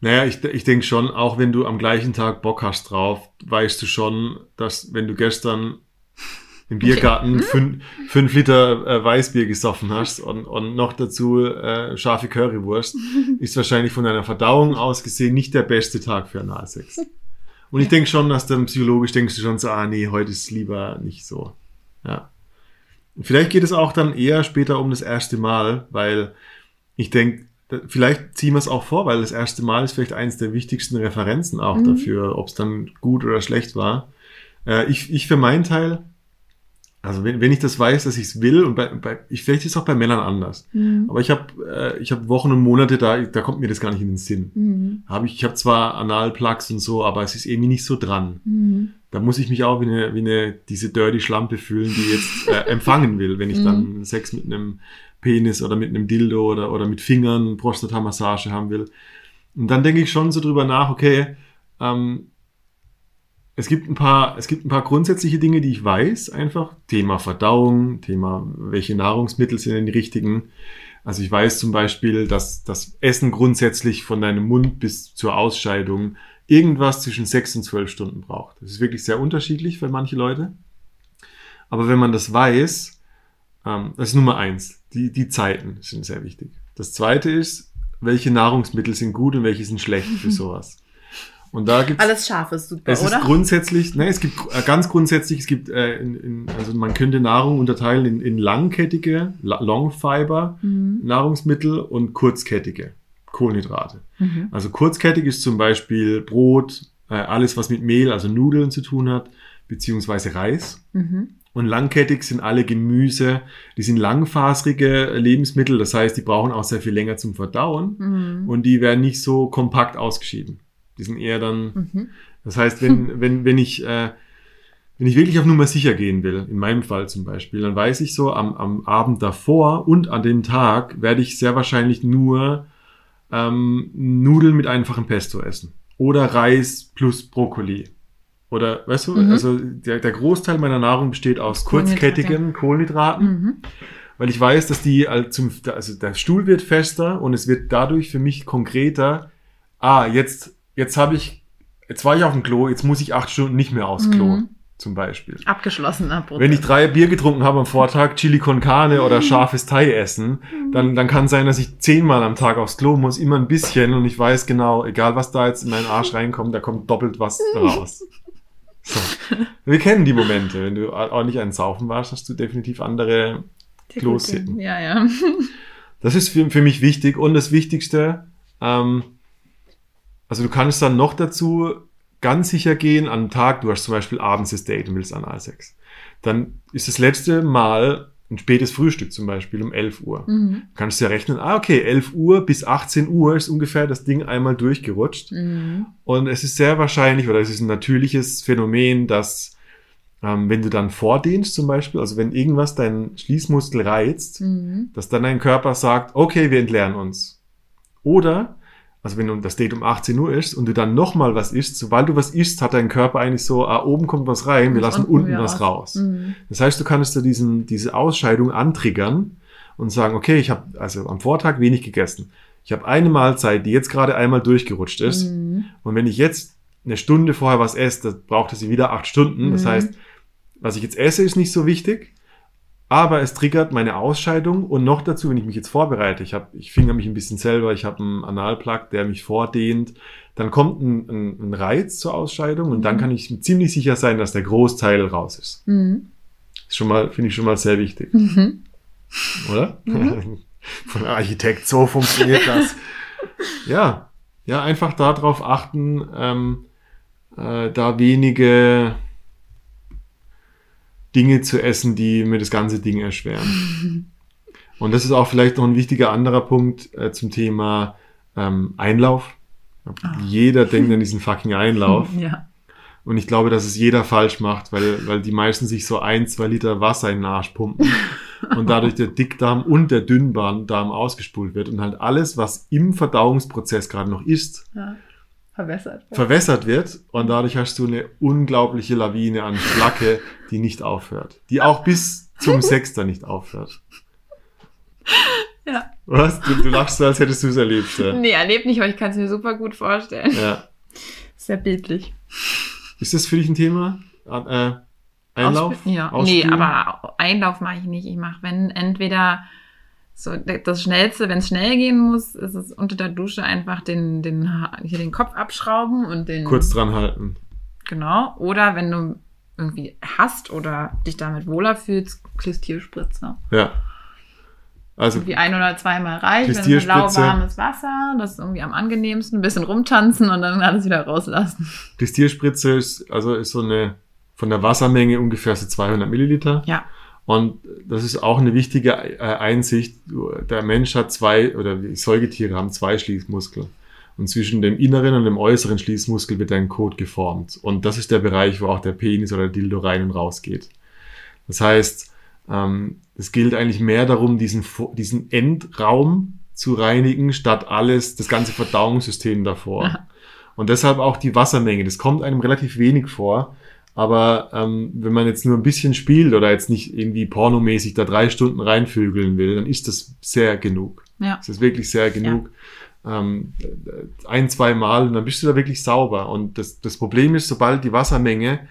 Naja, ich, ich denke schon, auch wenn du am gleichen Tag Bock hast drauf, weißt du schon, dass wenn du gestern im Biergarten fün- fünf Liter äh, Weißbier gesoffen hast und, und noch dazu äh, scharfe Currywurst, ist wahrscheinlich von deiner Verdauung aus gesehen nicht der beste Tag für Analsex. Und ich denke schon, dass dann psychologisch denkst du schon so, ah nee, heute ist lieber nicht so. Ja. Und vielleicht geht es auch dann eher später um das erste Mal, weil ich denke, vielleicht ziehen wir es auch vor, weil das erste Mal ist vielleicht eines der wichtigsten Referenzen auch Mhm. dafür, ob es dann gut oder schlecht war. Äh, ich, ich für meinen Teil, also wenn, wenn ich das weiß, dass ich es will, und bei, bei, ich, vielleicht ist es auch bei Männern anders, aber ich habe äh, ich hab Wochen und Monate, da, da kommt mir das gar nicht in den Sinn. Mhm. Hab ich ich habe zwar Analplugs und so, aber es ist irgendwie nicht so dran. Mhm. Da muss ich mich auch wie eine, wie eine diese dirty Schlampe fühlen, die jetzt äh, empfangen will, wenn ich dann Sex mit einem Penis oder mit einem Dildo oder, oder mit Fingern Prostata-Massage haben will. Und dann denke ich schon so drüber nach, okay, ähm, es gibt ein paar, es gibt ein paar grundsätzliche Dinge, die ich weiß, einfach. Thema Verdauung, Thema, welche Nahrungsmittel sind denn die richtigen. Also ich weiß zum Beispiel, dass das Essen grundsätzlich von deinem Mund bis zur Ausscheidung irgendwas zwischen sechs und zwölf Stunden braucht. Das ist wirklich sehr unterschiedlich für manche Leute. Aber wenn man das weiß, ähm, das ist Nummer eins. Die, die Zeiten sind sehr wichtig. Das zweite ist, welche Nahrungsmittel sind gut und welche sind schlecht für sowas. Und da gibt's Alles scharf ist super, es oder? ist grundsätzlich, ne, es gibt äh, ganz grundsätzlich, es gibt, äh, in, in, also man könnte Nahrung unterteilen in, in langkettige, La- Long Fiber Mhm. Nahrungsmittel und kurzkettige Kohlenhydrate. Mhm. Also kurzkettig ist zum Beispiel Brot, äh, alles was mit Mehl, also Nudeln zu tun hat, beziehungsweise Reis. Mhm. Und langkettig sind alle Gemüse, die sind langfaserige Lebensmittel, das heißt, die brauchen auch sehr viel länger zum Verdauen Mhm. und die werden nicht so kompakt ausgeschieden. Die sind eher dann Mhm. das heißt, wenn, wenn, wenn ich, äh, wenn ich wirklich auf Nummer sicher gehen will, in meinem Fall zum Beispiel, dann weiß ich so, am, am Abend davor und an dem Tag werde ich sehr wahrscheinlich nur ähm, Nudeln mit einfachem Pesto essen. Oder Reis plus Brokkoli. Oder, weißt du, Mhm. also der, der Großteil meiner Nahrung besteht aus kurzkettigen Kohlenhydraten Mhm. weil ich weiß, dass die also der Stuhl wird fester und es wird dadurch für mich konkreter. Ah, jetzt, jetzt habe ich, jetzt war ich auf dem Klo, jetzt muss ich acht Stunden nicht mehr aufs Klo, Mhm. zum Beispiel. Abgeschlossener Prozess. Wenn ich drei Bier getrunken habe am Vortag, Chili con Carne oder scharfes Thai essen, dann, dann kann sein, dass ich zehnmal am Tag aufs Klo muss, immer ein bisschen und ich weiß genau, egal was da jetzt in meinen Arsch reinkommt, da kommt doppelt was raus. So. Wir kennen die Momente. Wenn du ordentlich einen Saufen warst, hast du definitiv andere Klos. Ja, ja. Das ist für, für mich wichtig. Und das Wichtigste, ähm, also du kannst dann noch dazu ganz sicher gehen, an einem Tag, du hast zum Beispiel abends das Date und willst Analsex. Dann ist das letzte Mal ein spätes Frühstück zum Beispiel um 11 Uhr. Mhm. Kannst du ja rechnen, ah, okay, 11 Uhr bis 18 Uhr ist ungefähr das Ding einmal durchgerutscht. Mhm. Und es ist sehr wahrscheinlich, oder es ist ein natürliches Phänomen, dass ähm, wenn du dann vordehnst zum Beispiel, also wenn irgendwas deinen Schließmuskel reizt, Mhm. dass dann dein Körper sagt, okay, wir entleeren uns. Oder, also wenn das Date um 18 Uhr ist und du dann nochmal was isst, sobald du was isst, hat dein Körper eigentlich so, ah, oben kommt was rein, wir lassen unten was raus. Mhm. Das heißt, du kannst da diesen, diese Ausscheidung antriggern und sagen, okay, ich habe also am Vortag wenig gegessen. Ich habe eine Mahlzeit, die jetzt gerade einmal durchgerutscht ist. Mhm. Und wenn ich jetzt eine Stunde vorher was esse, das braucht es wieder acht Stunden. Das Mhm. heißt, was ich jetzt esse, ist nicht so wichtig, aber es triggert meine Ausscheidung und noch dazu, wenn ich mich jetzt vorbereite, ich habe, ich finger mich ein bisschen selber, ich habe einen Analplug, der mich vordehnt, dann kommt ein, ein, ein Reiz zur Ausscheidung und dann Mhm. kann ich ziemlich sicher sein, dass der Großteil raus ist. Mhm. Ist schon mal, finde ich schon mal sehr wichtig, Mhm. oder? Von einem Architekt, so funktioniert das. ja, ja, einfach darauf achten, ähm, äh, da wenige Dinge zu essen, die mir das ganze Ding erschweren. Und das ist auch vielleicht noch ein wichtiger anderer Punkt äh, zum Thema ähm, Einlauf. Ah. Jeder denkt an diesen fucking Einlauf. Ja. Und ich glaube, dass es jeder falsch macht, weil, weil die meisten sich so ein, zwei Liter Wasser in den Arsch pumpen und dadurch der Dickdarm und der Dünndarm ausgespult wird und halt alles, was im Verdauungsprozess gerade noch ist, Ja. Verwässert. verwässert wird und dadurch hast du eine unglaubliche Lawine an Schlacke, die nicht aufhört. Die auch bis zum Sechster nicht aufhört. Ja. Was? Du, du lachst so, als hättest du es erlebt. Ja. Nee, erlebt nicht, aber ich kann es mir super gut vorstellen. ja. Sehr bildlich. Ist das für dich ein Thema? Äh, Einlauf? Ausspü- Ja. Nee, Ausspülen? aber Einlauf mache ich nicht. Ich mache, wenn entweder so das Schnellste, wenn es schnell gehen muss, ist es unter der Dusche einfach den, den, hier den Kopf abschrauben und den. Kurz dran halten. Genau. Oder wenn du irgendwie hast oder dich damit wohler fühlst, Klistierspritze. Ja. Also Irgendwie ein oder zweimal reicht, wenn es lauwarmes Wasser, das ist irgendwie am angenehmsten, ein bisschen rumtanzen und dann alles wieder rauslassen. Klistierspritze ist, also ist so eine von der Wassermenge ungefähr so 200 Milliliter. Ja. Und das ist auch eine wichtige äh, Einsicht. Der Mensch hat zwei, oder die Säugetiere haben zwei Schließmuskeln. Und zwischen dem inneren und dem äußeren Schließmuskel wird ein Code geformt. Und das ist der Bereich, wo auch der Penis oder der Dildo rein und raus geht. Das heißt, ähm, es gilt eigentlich mehr darum, diesen, diesen Endraum zu reinigen, statt alles, das ganze Verdauungssystem davor. Und deshalb auch die Wassermenge. Das kommt einem relativ wenig vor. Aber ähm, wenn man jetzt nur ein bisschen spielt oder jetzt nicht irgendwie pornomäßig da drei Stunden reinvögeln will, dann ist das sehr genug. Ja. Das ist wirklich sehr genug. Ähm, ein, zwei Mal und dann bist du da wirklich sauber. Und das, das Problem ist, sobald die Wassermenge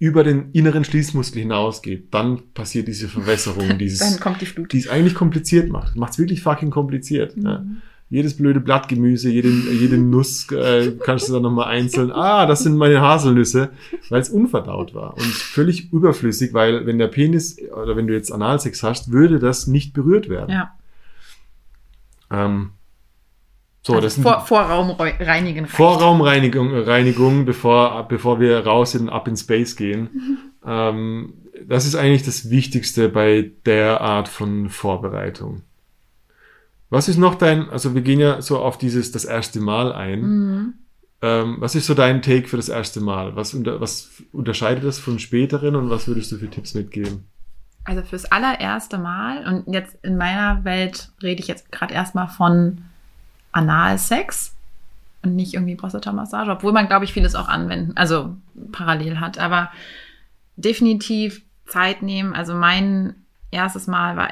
über den inneren Schließmuskel hinausgeht, dann passiert diese Verwässerung, Dann dieses, kommt die Flut. die es eigentlich kompliziert macht. Macht es wirklich fucking kompliziert. Ja. Jedes blöde Blattgemüse, jede, jede Nuss äh, kannst du dann nochmal einzeln. Ah, das sind meine Haselnüsse, weil es unverdaut war und völlig überflüssig, weil wenn der Penis oder wenn du jetzt Analsex hast, würde das nicht berührt werden. Ja. Ähm, so, also das sind vor, die Vorraum reu- reinigen. reicht. Vorraumreinigung, Reinigung, bevor, bevor wir raus in Up in Space gehen. Ähm, das ist eigentlich das Wichtigste bei der Art von Vorbereitung. Was ist noch dein, also wir gehen ja so auf dieses das erste Mal ein. Mhm. Ähm, was ist so dein Take für das erste Mal? Was, unter, was unterscheidet das von späteren und was würdest du für Tipps mitgeben? Also fürs allererste Mal, und jetzt in meiner Welt rede ich jetzt gerade erstmal von Analsex und nicht irgendwie Prostata-Massage, obwohl man, glaube ich, vieles auch anwenden, also parallel hat. Aber definitiv Zeit nehmen. Also mein erstes Mal war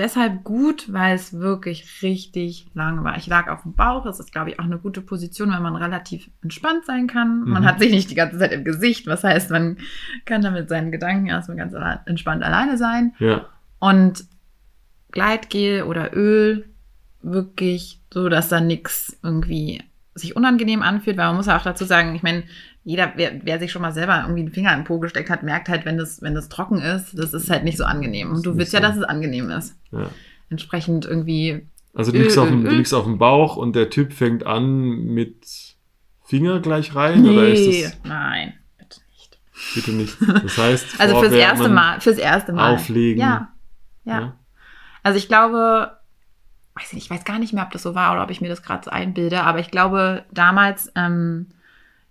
deshalb gut, weil es wirklich richtig lang war. Ich lag auf dem Bauch. Das ist, glaube ich, auch eine gute Position, weil man relativ entspannt sein kann. Man Mhm. hat sich nicht die ganze Zeit im Gesicht. Was heißt, man kann da mit seinen Gedanken erstmal ganz alle- entspannt alleine sein. Ja, Und Gleitgel oder Öl wirklich so, dass da nichts irgendwie sich unangenehm anfühlt, weil man muss ja auch dazu sagen, ich meine, jeder, wer, wer sich schon mal selber irgendwie den Finger in den Po gesteckt hat, merkt halt, wenn das, wenn das trocken ist, das ist halt nicht so angenehm. Und du willst nicht ja, so. dass es angenehm ist. ja. Entsprechend irgendwie, Also du Öl, liegst, auf dem, du Öl. liegst auf dem Bauch und der Typ fängt an mit Finger gleich rein oder ist das nein, bitte nicht. bitte nicht? Das heißt, Also fürs erste Mal, fürs erste Mal. auflegen. Ja, ja. Also ich glaube, weiß nicht, ich weiß gar nicht mehr, ob das so war oder ob ich mir das gerade so einbilde, aber ich glaube, damals ähm,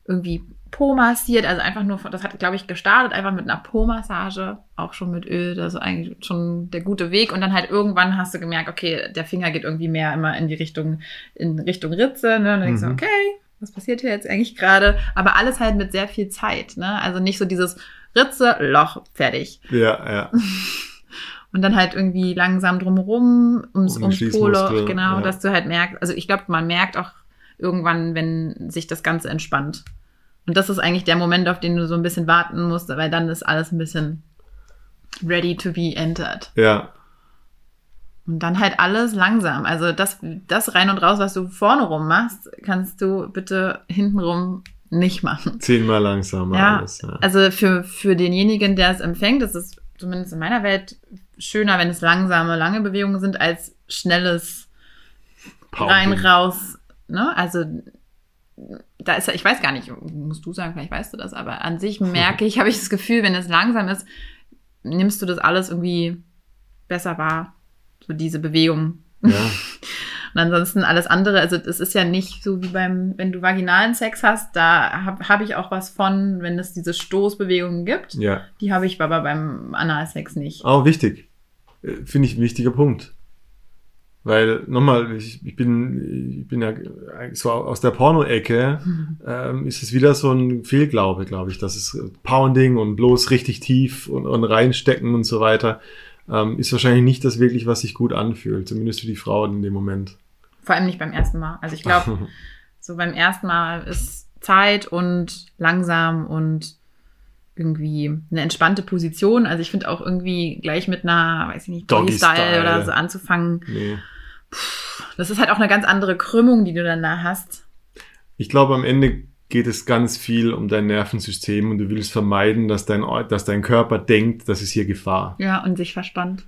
irgendwie Po massiert, also einfach nur, das hat, glaube ich, gestartet, einfach mit einer Po-Massage, auch schon mit Öl, das ist eigentlich schon der gute Weg. Und dann halt irgendwann hast du gemerkt, okay, der Finger geht irgendwie mehr immer in die Richtung, in Richtung Ritze, ne? Und dann denkst du, Mhm. okay, was passiert hier jetzt eigentlich gerade? Aber alles halt mit sehr viel Zeit, ne? Also nicht so dieses Ritze, Loch, fertig. Ja, ja. Und dann halt irgendwie langsam drumherum, ums, Um ums Schließmuskel, Polo, genau, ja. dass du halt merkst, also ich glaube, man merkt auch irgendwann, wenn sich das Ganze entspannt. Und das ist eigentlich der Moment, auf den du so ein bisschen warten musst, weil dann ist alles ein bisschen ready to be entered. Ja, Und dann halt alles langsam. Also das, das rein und raus, was du vorne rum machst, kannst du bitte hintenrum nicht machen. zehnmal langsamer Ja, alles. Ja. Also für, für denjenigen, der es empfängt, ist es zumindest in meiner Welt schöner, wenn es langsame, lange Bewegungen sind, als schnelles Pounding. rein, raus. Ne? Also da ist ich weiß gar nicht, musst du sagen, vielleicht weißt du das, aber an sich merke ich, habe ich das Gefühl, wenn es langsam ist, nimmst du das alles irgendwie besser wahr. So diese Bewegung. Ja. Und ansonsten alles andere, also das ist ja nicht so wie beim, wenn du vaginalen Sex hast, da habe hab ich auch was von, wenn es diese Stoßbewegungen gibt. Ja. Die habe ich aber beim Analsex nicht. Auch wichtig. Äh, Finde ich ein wichtiger Punkt. Weil, nochmal, ich, ich, bin, ich bin ja so aus der Porno-Ecke, ähm, ist es wieder so ein Fehlglaube, glaube ich, dass es Pounding und bloß richtig tief und, und reinstecken und so weiter, ähm, ist wahrscheinlich nicht das wirklich, was sich gut anfühlt, zumindest für die Frauen in dem Moment. Vor allem nicht beim ersten Mal. Also ich glaube, so beim ersten Mal ist Zeit und langsam und irgendwie eine entspannte Position. Also ich finde auch irgendwie gleich mit einer, weiß ich nicht, Doggy-Style. Oder so anzufangen. nee. Das ist halt auch eine ganz andere Krümmung, die du dann da hast. Ich glaube, am Ende geht es ganz viel um dein Nervensystem und du willst vermeiden, dass dein, dass dein Körper denkt, das ist hier Gefahr. Ja, und sich verspannt.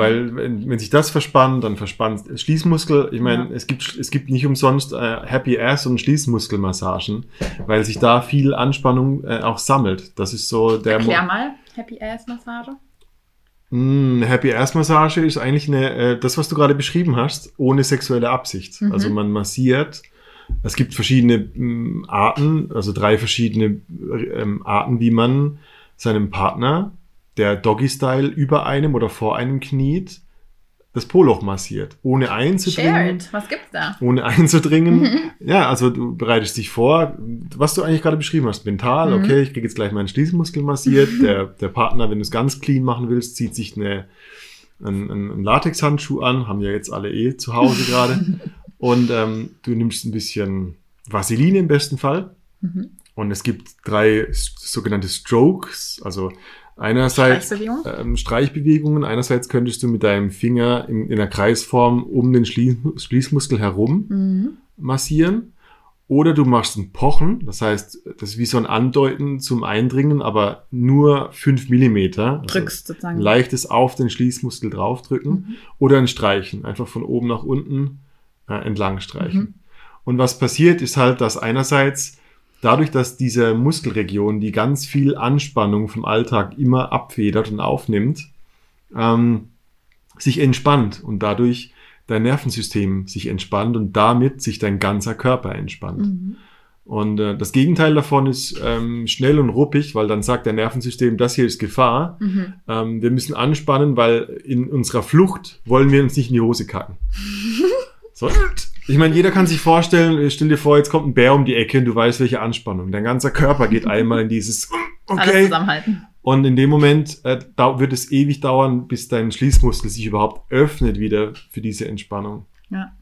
Weil wenn, wenn sich das verspannt, dann verspannt Schließmuskel. Ich meine, Ja. es gibt es gibt nicht umsonst äh, Happy Ass und Schließmuskelmassagen, weil sich da viel Anspannung äh, auch sammelt. Das ist so der Mo- Erklär mal, Happy Ass Massage. Mm, Happy Ass Massage ist eigentlich eine, äh, das, was du gerade beschrieben hast, ohne sexuelle Absicht. Mhm. Also man massiert. Es gibt verschiedene mm, Arten, also drei verschiedene ähm, Arten, wie man seinem Partner, der Doggy-Style über einem oder vor einem kniet, das Po-Loch massiert, ohne einzudringen. Share it. Was gibt's da? Ohne einzudringen. Ja, also du bereitest dich vor, was du eigentlich gerade beschrieben hast. Mental, Mhm. okay, ich kriege jetzt gleich meinen Schließmuskel massiert. Der, der Partner, wenn du es ganz clean machen willst, zieht sich eine, einen, einen Latexhandschuh an, haben ja jetzt alle eh zu Hause gerade. Und ähm, du nimmst ein bisschen Vaseline im besten Fall. Mhm. Und es gibt drei sogenannte Strokes, also einerseits Streichbewegung? ähm, Streichbewegungen. Einerseits könntest du mit deinem Finger in, in einer Kreisform um den Schließ, Schließmuskel herum Mhm. massieren. Oder du machst ein Pochen, das heißt, das ist wie so ein Andeuten zum Eindringen, aber nur fünf Millimeter. Also Drückst sozusagen. leichtes auf den Schließmuskel draufdrücken. Oder ein Streichen, einfach von oben nach unten äh, entlang streichen. Mhm. Und was passiert, ist halt, dass einerseits dadurch, dass diese Muskelregion, die ganz viel Anspannung vom Alltag immer abfedert und aufnimmt, ähm, sich entspannt und dadurch dein Nervensystem sich entspannt und damit sich dein ganzer Körper entspannt. Mhm. Und äh, das Gegenteil davon ist ähm, schnell und ruppig, weil dann sagt der Nervensystem, das hier ist Gefahr. Mhm. Ähm, wir müssen anspannen, weil in unserer Flucht wollen wir uns nicht in die Hose kacken. So. Ich meine, jeder kann sich vorstellen, äh, stell dir vor, jetzt kommt ein Bär um die Ecke und du weißt, welche Anspannung. Dein ganzer Körper geht einmal in dieses, Alles okay. zusammenhalten. Und in dem Moment äh, da wird es ewig dauern, bis dein Schließmuskel sich überhaupt öffnet wieder für diese Entspannung. Ja.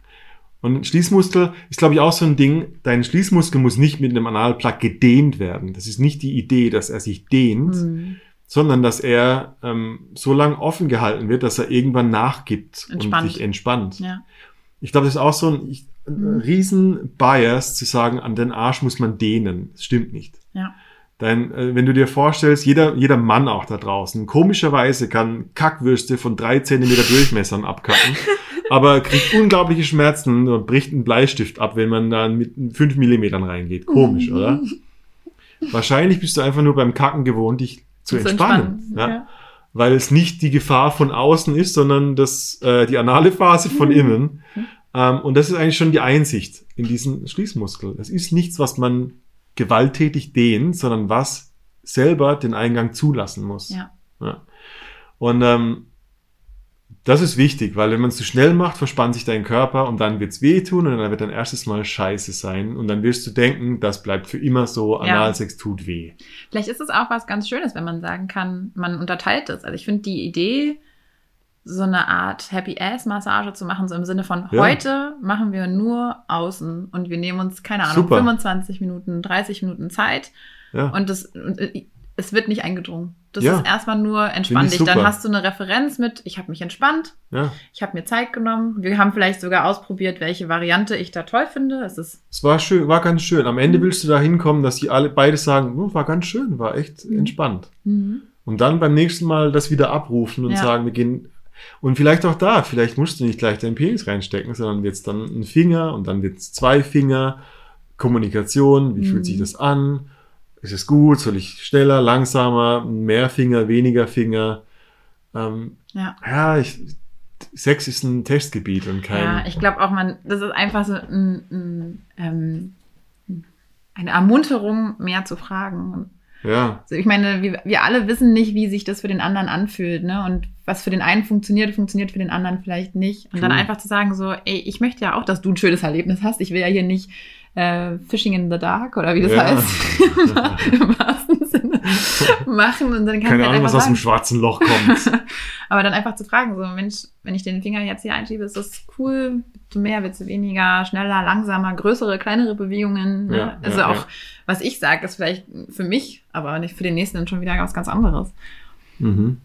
Und Schließmuskel ist, glaube ich, auch so ein Ding. Dein Schließmuskel muss nicht mit einem Analplug gedehnt werden. Das ist nicht die Idee, dass er sich dehnt, Mhm. sondern dass er ähm, so lang offen gehalten wird, dass er irgendwann nachgibt Entspannt. und sich entspannt. Ja. Ich glaube, das ist auch so ein, ich, ein Mhm. riesen Bias zu sagen, an den Arsch muss man dehnen. Das stimmt nicht. Ja. Dein, äh, wenn du dir vorstellst, jeder, jeder Mann auch da draußen, komischerweise kann Kackwürste von drei Zentimeter Durchmessern abkacken, aber kriegt unglaubliche Schmerzen und bricht einen Bleistift ab, wenn man dann mit fünf Millimetern reingeht. Komisch, oder? Wahrscheinlich bist du einfach nur beim Kacken gewohnt, dich zu Zu entspannen. entspannen, ja? ja. Weil es nicht die Gefahr von außen ist, sondern das, äh, die anale Phase von innen. Ähm, und das ist eigentlich schon die Einsicht in diesen Schließmuskel. Es ist nichts, was man gewalttätig dehnt, sondern was selber den Eingang zulassen muss. Ja. Ja. Und ähm, das ist wichtig, weil wenn man es zu schnell macht, verspannt sich dein Körper und dann wird's wehtun und dann wird dein erstes Mal scheiße sein und dann wirst du denken, das bleibt für immer so, Ja. Analsex tut weh. Vielleicht ist es auch was ganz Schönes, wenn man sagen kann, man unterteilt es. Also ich finde die Idee, so eine Art Happy Ass Massage zu machen, so im Sinne von Ja. heute machen wir nur außen und wir nehmen uns, keine Ahnung, Super. 25 Minuten, 30 Minuten Zeit Ja. und das, und äh, es wird nicht eingedrungen. Das Ja. ist erstmal nur entspann ich dich. Dann hast du eine Referenz mit, ich habe mich entspannt, ja. ich habe mir Zeit genommen. Wir haben vielleicht sogar ausprobiert, welche Variante ich da toll finde. Es ist Es war schön, war ganz schön. Am Ende willst du da hinkommen, dass die alle beide sagen, "Oh, war ganz schön, war echt entspannt. Und dann beim nächsten Mal das wieder abrufen und Ja. sagen, wir gehen. Und vielleicht auch da, vielleicht musst du nicht gleich deinen Penis reinstecken, sondern wird's dann ein Finger und dann wird's zwei Finger. Kommunikation, wie fühlt sich das an? Ist es gut? Soll ich schneller, langsamer, mehr Finger, weniger Finger? Ähm, ja. ja, ich, Sex ist ein Testgebiet und kein. Ja, ich glaube auch, man, das ist einfach so ein, ein, ähm, eine Ermunterung, mehr zu fragen. ja. Also ich meine, wir, wir alle wissen nicht, wie sich das für den anderen anfühlt, ne? Und was für den einen funktioniert, funktioniert für den anderen vielleicht nicht. Und dann True. einfach zu sagen so, ey, ich möchte ja auch, dass du ein schönes Erlebnis hast. Ich will ja hier nicht äh, Fishing in the Dark oder wie das Ja. heißt, im wahrsten Sinne machen. Und dann kann Keine ich halt Ahnung, was aus dem schwarzen Loch kommt. Aber dann einfach zu fragen, so Mensch, wenn ich den Finger jetzt hier einschiebe, ist das cool? Willst du mehr, willst du weniger, schneller, langsamer, größere, kleinere Bewegungen? Ne? Ja, also ja, auch, ja. was ich sage, ist vielleicht für mich, aber nicht für den nächsten schon wieder was ganz anderes. mhm.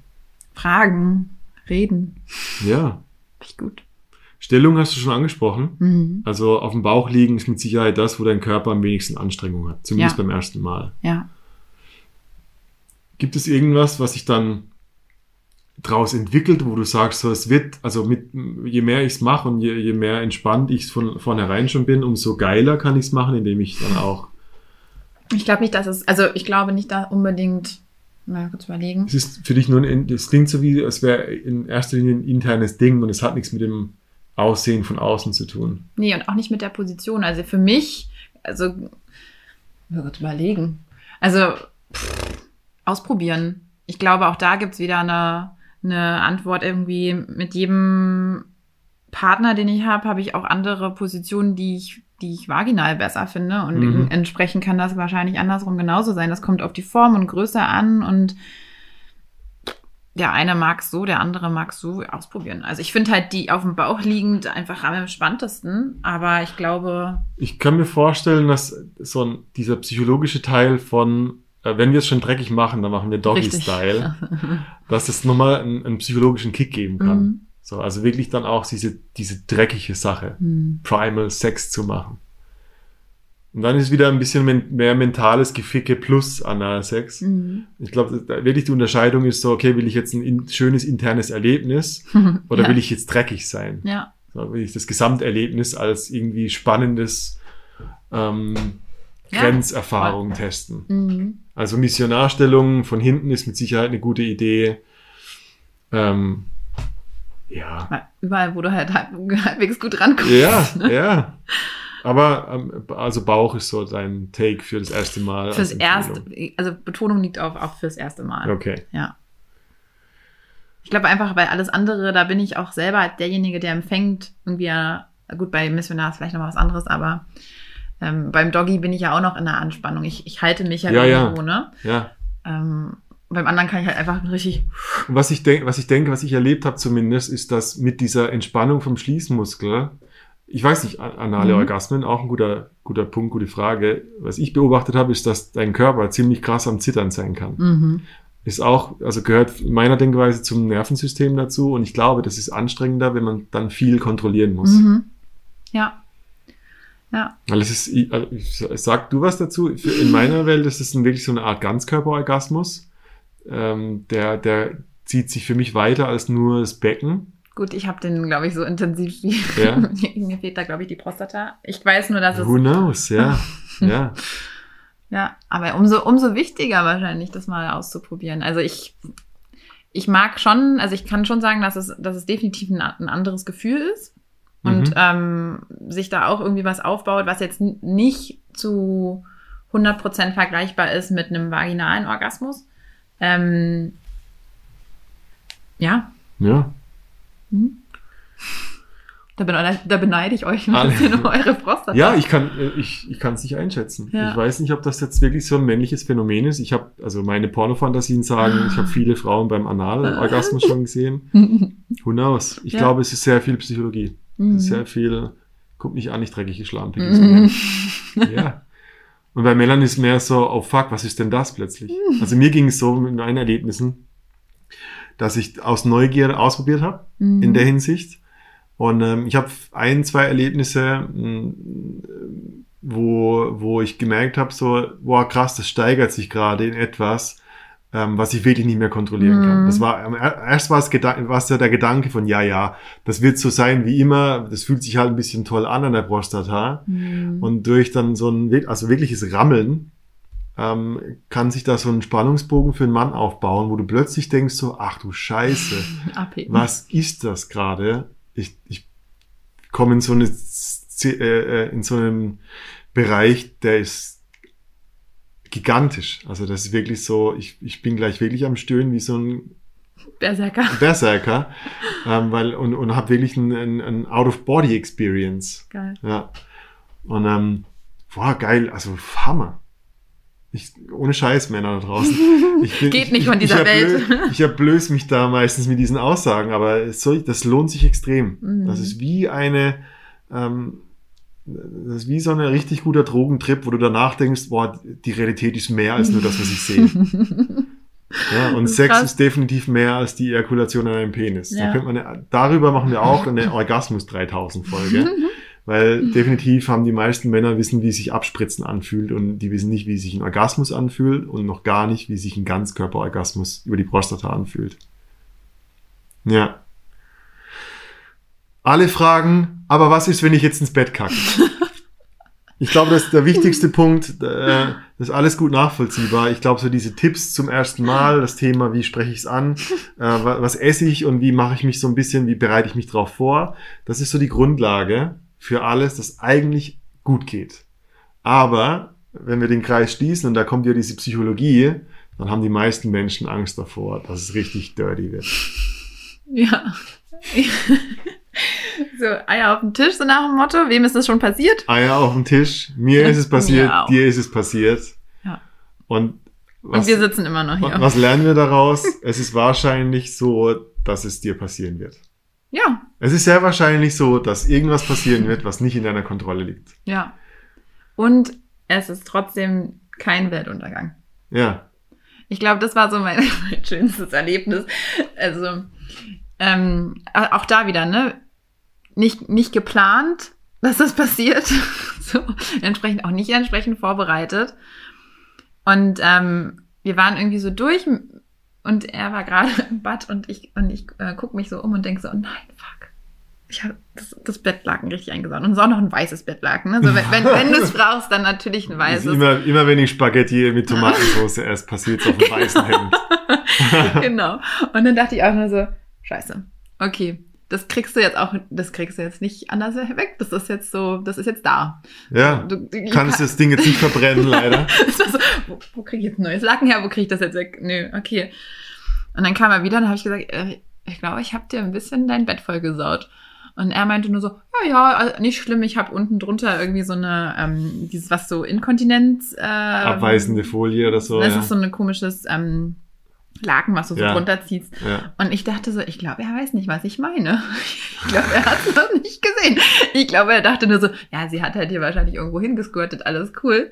Fragen, reden, Ja. finde ich gut. Stellung hast du schon angesprochen. Mhm. Also auf dem Bauch liegen ist mit Sicherheit das, wo dein Körper am wenigsten Anstrengung hat. Zumindest Ja. beim ersten Mal. Ja. Gibt es irgendwas, was sich dann draus entwickelt, wo du sagst, so es wird, also mit je mehr ich es mache und je, je mehr entspannt ich von vornherein schon bin, umso geiler kann ich es machen, indem ich dann auch. Ich glaube nicht, dass es, also ich glaube nicht, da unbedingt, mal kurz überlegen. Es ist für dich nur ein, es klingt so wie, es wäre in erster Linie ein internes Ding und es hat nichts mit dem Aussehen von außen zu tun. Nee, und auch nicht mit der Position. Also für mich, also, will kurz überlegen. Also, pff, ausprobieren. Ich glaube, auch da gibt's wieder eine, eine Antwort irgendwie. Mit jedem Partner, den ich habe, habe ich auch andere Positionen, die ich, die ich vaginal besser finde. Und Mhm. entsprechend kann das wahrscheinlich andersrum genauso sein. Das kommt auf die Form und Größe an und der eine mag so, der andere mag so ausprobieren. Also ich finde halt die auf dem Bauch liegend einfach am entspanntesten, aber ich glaube, Ich kann mir vorstellen, dass so ein, dieser psychologische Teil von, äh, wenn wir es schon dreckig machen, dann machen wir Doggy-Style, dass es nochmal einen, einen psychologischen Kick geben kann. Mhm. So, also wirklich dann auch diese, diese dreckige Sache, Hm. Primal Sex zu machen. Und dann ist wieder ein bisschen men mehr mentales Geficke plus Analsex. Mhm. Ich glaube, wirklich die Unterscheidung ist so, okay, will ich jetzt ein in, schönes internes Erlebnis oder ja. will ich jetzt dreckig sein? Ja. So, will ich das Gesamterlebnis als irgendwie spannendes ähm, Ja, Grenzerfahrung testen. Mhm. Also Missionarstellung von hinten ist mit Sicherheit eine gute Idee. Ähm, ja. Überall, wo du halt halb, halbwegs gut rankommst. Ja, ne? ja. Aber ähm, also Bauch ist so dein Take für das erste Mal. als Fürs Empfehlung. erste, also Betonung liegt auf auch fürs erste Mal. Okay. Ja. Ich glaube einfach, bei alles andere, da bin ich auch selber derjenige, der empfängt, irgendwie, ja, gut, bei Missionar ist vielleicht noch mal was anderes, aber ähm, beim Doggy bin ich ja auch noch in der Anspannung. Ich, ich halte mich ja, Ja, ja. irgendwo, ne? Ja. Ähm, beim anderen kann ich halt einfach richtig. Und was ich denke, was ich denke, was ich erlebt habe zumindest, ist, dass mit dieser Entspannung vom Schließmuskel, ich weiß nicht, anale Mhm. Orgasmen, auch ein guter, guter Punkt, gute Frage. Was ich beobachtet habe, ist, dass dein Körper ziemlich krass am Zittern sein kann. Mhm. Ist auch, also gehört in meiner Denkweise zum Nervensystem dazu und ich glaube, das ist anstrengender, wenn man dann viel kontrollieren muss. Mhm. Ja. Ja. Weil es ist, ich- also sag du was dazu? In meiner Welt ist es wirklich so eine Art Ganzkörperorgasmus. Ähm, der, der zieht sich für mich weiter als nur das Becken. Gut, ich habe den, glaube ich, so intensiv wie. Ja. Mir fehlt da, glaube ich, die Prostata. Ich weiß nur, dass es. Who knows, ja. ja. Ja, aber umso, umso wichtiger wahrscheinlich, das mal auszuprobieren. Also ich, ich mag schon, also ich kann schon sagen, dass es, dass es definitiv ein, ein anderes Gefühl ist. Und Mhm. ähm, sich da auch irgendwie was aufbaut, was jetzt nicht zu 100% vergleichbar ist mit einem vaginalen Orgasmus. Ähm, ja, Ja. Da, beneide, da beneide ich euch ein Alle. bisschen um eure Prostata. Ja, ich kann äh, ich, ich kann es nicht einschätzen. Ja. Ich weiß nicht, ob das jetzt wirklich so ein männliches Phänomen ist. Ich habe, also meine Pornofantasien sagen, ich habe viele Frauen beim Analorgasmus schon gesehen. Who knows? Ich Ja. glaube, es ist sehr viel Psychologie. Mhm. Es ist sehr viel, guck nicht an, ich dreckige Schlampe. Mhm. Ja. Und bei Männern ist mehr so, oh fuck, was ist denn das plötzlich? Also mir ging es so mit meinen Erlebnissen, dass ich aus Neugier ausprobiert habe Mhm. in der Hinsicht. Und ähm, ich habe ein, zwei Erlebnisse, mh, wo, wo ich gemerkt habe, so, boah, krass, das steigert sich gerade in etwas, ähm, was ich wirklich nicht mehr kontrollieren kann. Mhm. Das war, erst war es, Gedan- war es ja der Gedanke von, ja, ja, das wird so sein wie immer, das fühlt sich halt ein bisschen toll an an der Prostata. Mhm. Und durch dann so ein, also wirkliches Rammeln, ähm, kann sich da so ein Spannungsbogen für einen Mann aufbauen, wo du plötzlich denkst so, ach du Scheiße, was ist das gerade? Ich, ich komme in so eine äh, äh, in so einem Bereich, der ist gigantisch. Also das ist wirklich so, ich, ich bin gleich wirklich am Stöhnen wie so ein Berserker. Berserker, ähm, weil und, und habe wirklich ein, ein, ein Out-of-Body-Experience. Geil. Ja. Und ähm, boah, geil, also Hammer. Ich, ohne Scheiß, Männer da draußen. Ich bin, Geht ich, nicht von ich, dieser ich Welt. Erblö, ich erblöß mich da meistens mit diesen Aussagen, aber soll, das lohnt sich extrem. Mhm. Das ist wie eine, ähm, das ist wie so ein richtig guter Drogentrip, wo du danach denkst, boah, die Realität ist mehr als nur das, was ich sehe. Ja, und Sex krass. ist definitiv mehr als die Ejakulation an einem Penis. Da Ja. könnte man, darüber machen wir auch eine Orgasmus 3000 Folge. Weil definitiv haben die meisten Männer wissen, wie sich Abspritzen anfühlt und die wissen nicht, wie sich ein Orgasmus anfühlt und noch gar nicht, wie sich ein Ganzkörperorgasmus über die Prostata anfühlt. Ja. Alle fragen, aber was ist, wenn ich jetzt ins Bett kacke? Ich glaube, das ist der wichtigste Punkt. Äh, das ist alles gut nachvollziehbar. Ich glaube, so diese Tipps zum ersten Mal, das Thema, wie spreche ich es an, äh, wa- was esse ich und wie mache ich mich so ein bisschen, wie bereite ich mich drauf vor, das ist so die Grundlage für alles, das eigentlich gut geht. Aber wenn wir den Kreis schließen und da kommt ja diese Psychologie, dann haben die meisten Menschen Angst davor, dass es richtig dirty wird. Ja. so, Eier auf dem Tisch, so nach dem Motto. Wem ist das schon passiert? Eier auf dem Tisch, mir ist es passiert, dir ist es passiert. Ja. Und Und was, wir sitzen immer noch hier. was lernen wir daraus? es ist wahrscheinlich so, dass es dir passieren wird. Ja, Es ist sehr wahrscheinlich so, dass irgendwas passieren wird, was nicht in deiner Kontrolle liegt. ja. Und es ist trotzdem kein Weltuntergang. Ja. Ich glaube, das war so mein, mein schönstes Erlebnis. Also, ähm, auch da wieder, ne? Nicht, nicht geplant, dass das passiert. so, entsprechend auch nicht entsprechend vorbereitet. Und ähm, wir waren irgendwie so durch und er war gerade im Bad und ich, und ich äh, gucke mich so um und denke so, oh nein, fuck. Ich habe das, das Bettlaken richtig eingesaut. Und es ist auch noch ein weißes Bettlaken. Ne? Also wenn, wenn, wenn du es brauchst, dann natürlich ein weißes. immer, immer wenn ich Spaghetti mit Tomatensauce esse, passiert es auf dem weißen Hemd. genau. Und dann dachte ich auch nur so, scheiße. Okay, das kriegst du jetzt auch, das kriegst du jetzt nicht anders weg. Das ist jetzt so, das ist jetzt da. Ja. Du, du, Kannst kann- das Ding jetzt nicht verbrennen, leider. so, wo, wo krieg ich jetzt ein neues Laken her? Wo krieg ich das jetzt weg? Nö, okay. Und dann kam er wieder und habe ich gesagt, äh, ich glaube, ich habe dir ein bisschen dein Bett vollgesaut. Und er meinte nur so, ja, ja, also nicht schlimm, ich habe unten drunter irgendwie so eine, ähm, dieses, was so Inkontinenz... Äh, Abweisende Folie oder so. Das ja. ist so ein komisches ähm, Laken, was du so Ja. drunter ziehst. ja. Und ich dachte so, ich glaube, er weiß nicht, was ich meine. Ich glaube, er hat es noch nicht gesehen. Ich glaube, er dachte nur so, ja, sie hat halt hier wahrscheinlich irgendwo hingesquirtet, alles cool.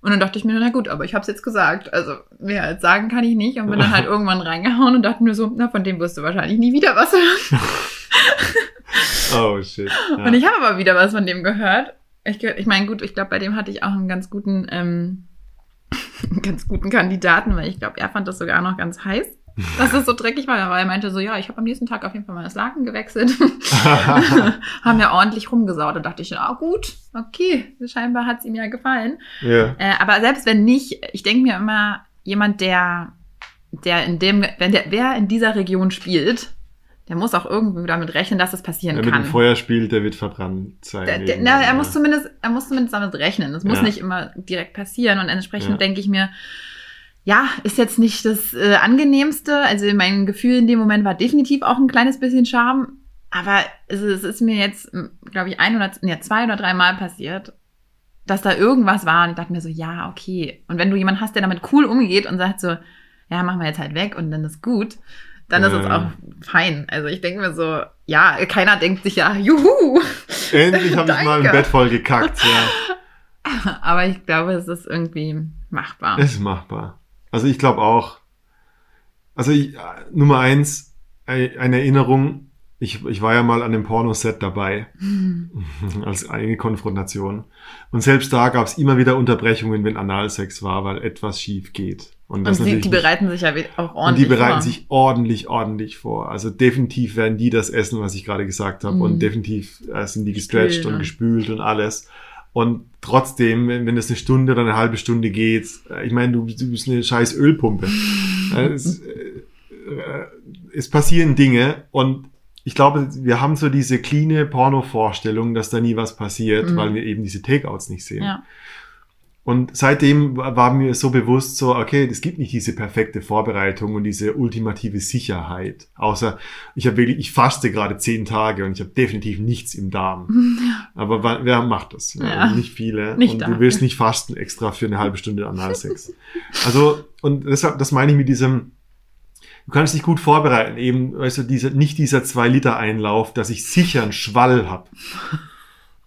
Und dann dachte ich mir, na gut, aber ich habe es jetzt gesagt. Also mehr als sagen kann ich nicht. Und bin dann halt irgendwann reingehauen und dachte mir so, na, von dem wirst du wahrscheinlich nie wieder was hören. Oh shit. Ja. Und ich habe aber wieder was von dem gehört. Ich, ich meine, gut, ich glaube, bei dem hatte ich auch einen ganz guten, ähm, einen ganz guten Kandidaten, weil ich glaube, er fand das sogar noch ganz heiß, dass es so dreckig war. Aber er meinte so, ja, ich habe am nächsten Tag auf jeden Fall mal das Laken gewechselt. Haben ja ordentlich rumgesaut. Und dachte ich, ah gut, okay, scheinbar hat es ihm ja gefallen. ja. Äh, aber selbst wenn nicht, ich denke mir immer, jemand, der, der in dem, wenn der, wer in dieser Region spielt, der muss auch irgendwie damit rechnen, dass das passieren Wer mit kann. dem Feuer spielt, der wird verbrannt sein. Der, der, na, er muss zumindest, er muss zumindest damit rechnen. Es muss Ja. nicht immer direkt passieren. Und entsprechend Ja. denke ich mir, ja, ist jetzt nicht das äh, angenehmste. Also mein Gefühl in dem Moment war definitiv auch ein kleines bisschen Charme. Aber es, es ist mir jetzt, glaube ich, ein oder nee, zwei oder drei Mal passiert, dass da irgendwas war. Und ich dachte mir so, ja, okay. Und wenn du jemanden hast, der damit cool umgeht und sagt so, ja, machen wir jetzt halt weg und dann ist gut, dann ist es Ja. auch fein. Also ich denke mir so, ja, keiner denkt sich ja, juhu. Endlich habe ich mal ein Danke. Bett voll gekackt. Ja. Aber ich glaube, es ist irgendwie machbar. Es ist machbar. Also ich glaube auch. Also ich, äh, Nummer eins, ein- eine Erinnerung. Ich, ich war ja mal an dem Pornoset dabei, als eine Konfrontation. Und selbst da gab es immer wieder Unterbrechungen, wenn Analsex war, weil etwas schief geht. Und, Und das sie, natürlich die bereiten sich ja auch und ordentlich die bereiten vor. sich ordentlich, ordentlich vor. Also definitiv werden die das essen, was ich gerade gesagt habe. Mhm. Und definitiv äh, sind die gestretched Spülen und und- gespült und alles. Und trotzdem, wenn, wenn das eine Stunde oder eine halbe Stunde geht, äh, ich meine, du, du bist eine scheiß Ölpumpe. Es, äh, es passieren Dinge und ich glaube, wir haben so diese cleane Porno-Vorstellung, dass da nie was passiert, Mhm. weil wir eben diese Takeouts nicht sehen. Ja. Und seitdem war mir so bewusst, so, okay, es gibt nicht diese perfekte Vorbereitung und diese ultimative Sicherheit. Außer, ich habe wirklich, ich faste gerade zehn Tage und ich habe definitiv nichts im Darm. Aber wer macht das? Ja, Ja. Nicht viele. Nicht und dafür. du willst nicht fasten extra für eine halbe Stunde Analsex. also, und deshalb, das meine ich mit diesem, du kannst dich gut vorbereiten, eben, weißt du, dieser, nicht dieser zwei Liter Einlauf, dass ich sicher einen Schwall hab.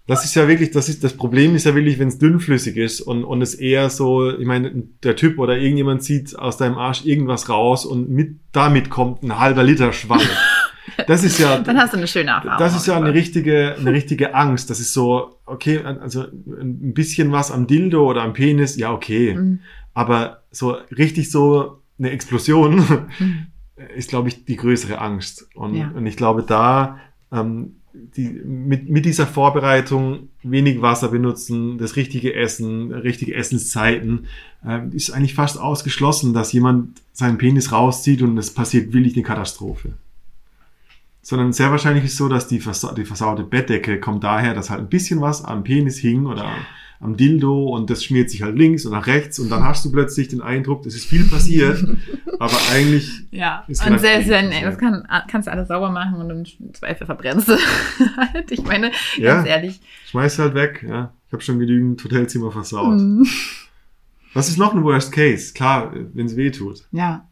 Das ist ja wirklich, das ist, das Problem ist ja wirklich, wenn es dünnflüssig ist und, und es eher so, ich meine, der Typ oder irgendjemand zieht aus deinem Arsch irgendwas raus und mit, damit kommt ein halber Liter Schwall. Das ist ja, Dann hast du eine schöne Erfahrung. das ist ja eine richtige, eine richtige Angst. Das ist so, okay, also ein bisschen was am Dildo oder am Penis, ja, okay. Mhm. Aber so richtig so eine Explosion Mhm. ist, glaube ich, die größere Angst. Und, Ja. und ich glaube, da ähm, die, mit, mit dieser Vorbereitung wenig Wasser benutzen, das richtige Essen, richtige Essenszeiten, ähm, ist eigentlich fast ausgeschlossen, dass jemand seinen Penis rauszieht und es passiert willig eine Katastrophe. Sondern sehr wahrscheinlich ist so, dass die, versa die versaute Bettdecke kommt daher, dass halt ein bisschen was am Penis hing oder am Dildo und das schmiert sich halt links und nach rechts und dann hast du plötzlich den Eindruck, es ist viel passiert, aber eigentlich Ja, Ist und selbst nicht wenn, das kann, kannst du alles sauber machen und im Zweifel verbrennst du halt. Ich meine, Ja. ganz ehrlich. schmeiß halt weg, ja. Ich habe schon genügend Hotelzimmer versaut. Mhm. Was ist noch ein Worst Case? Klar, wenn es weh tut. Ja.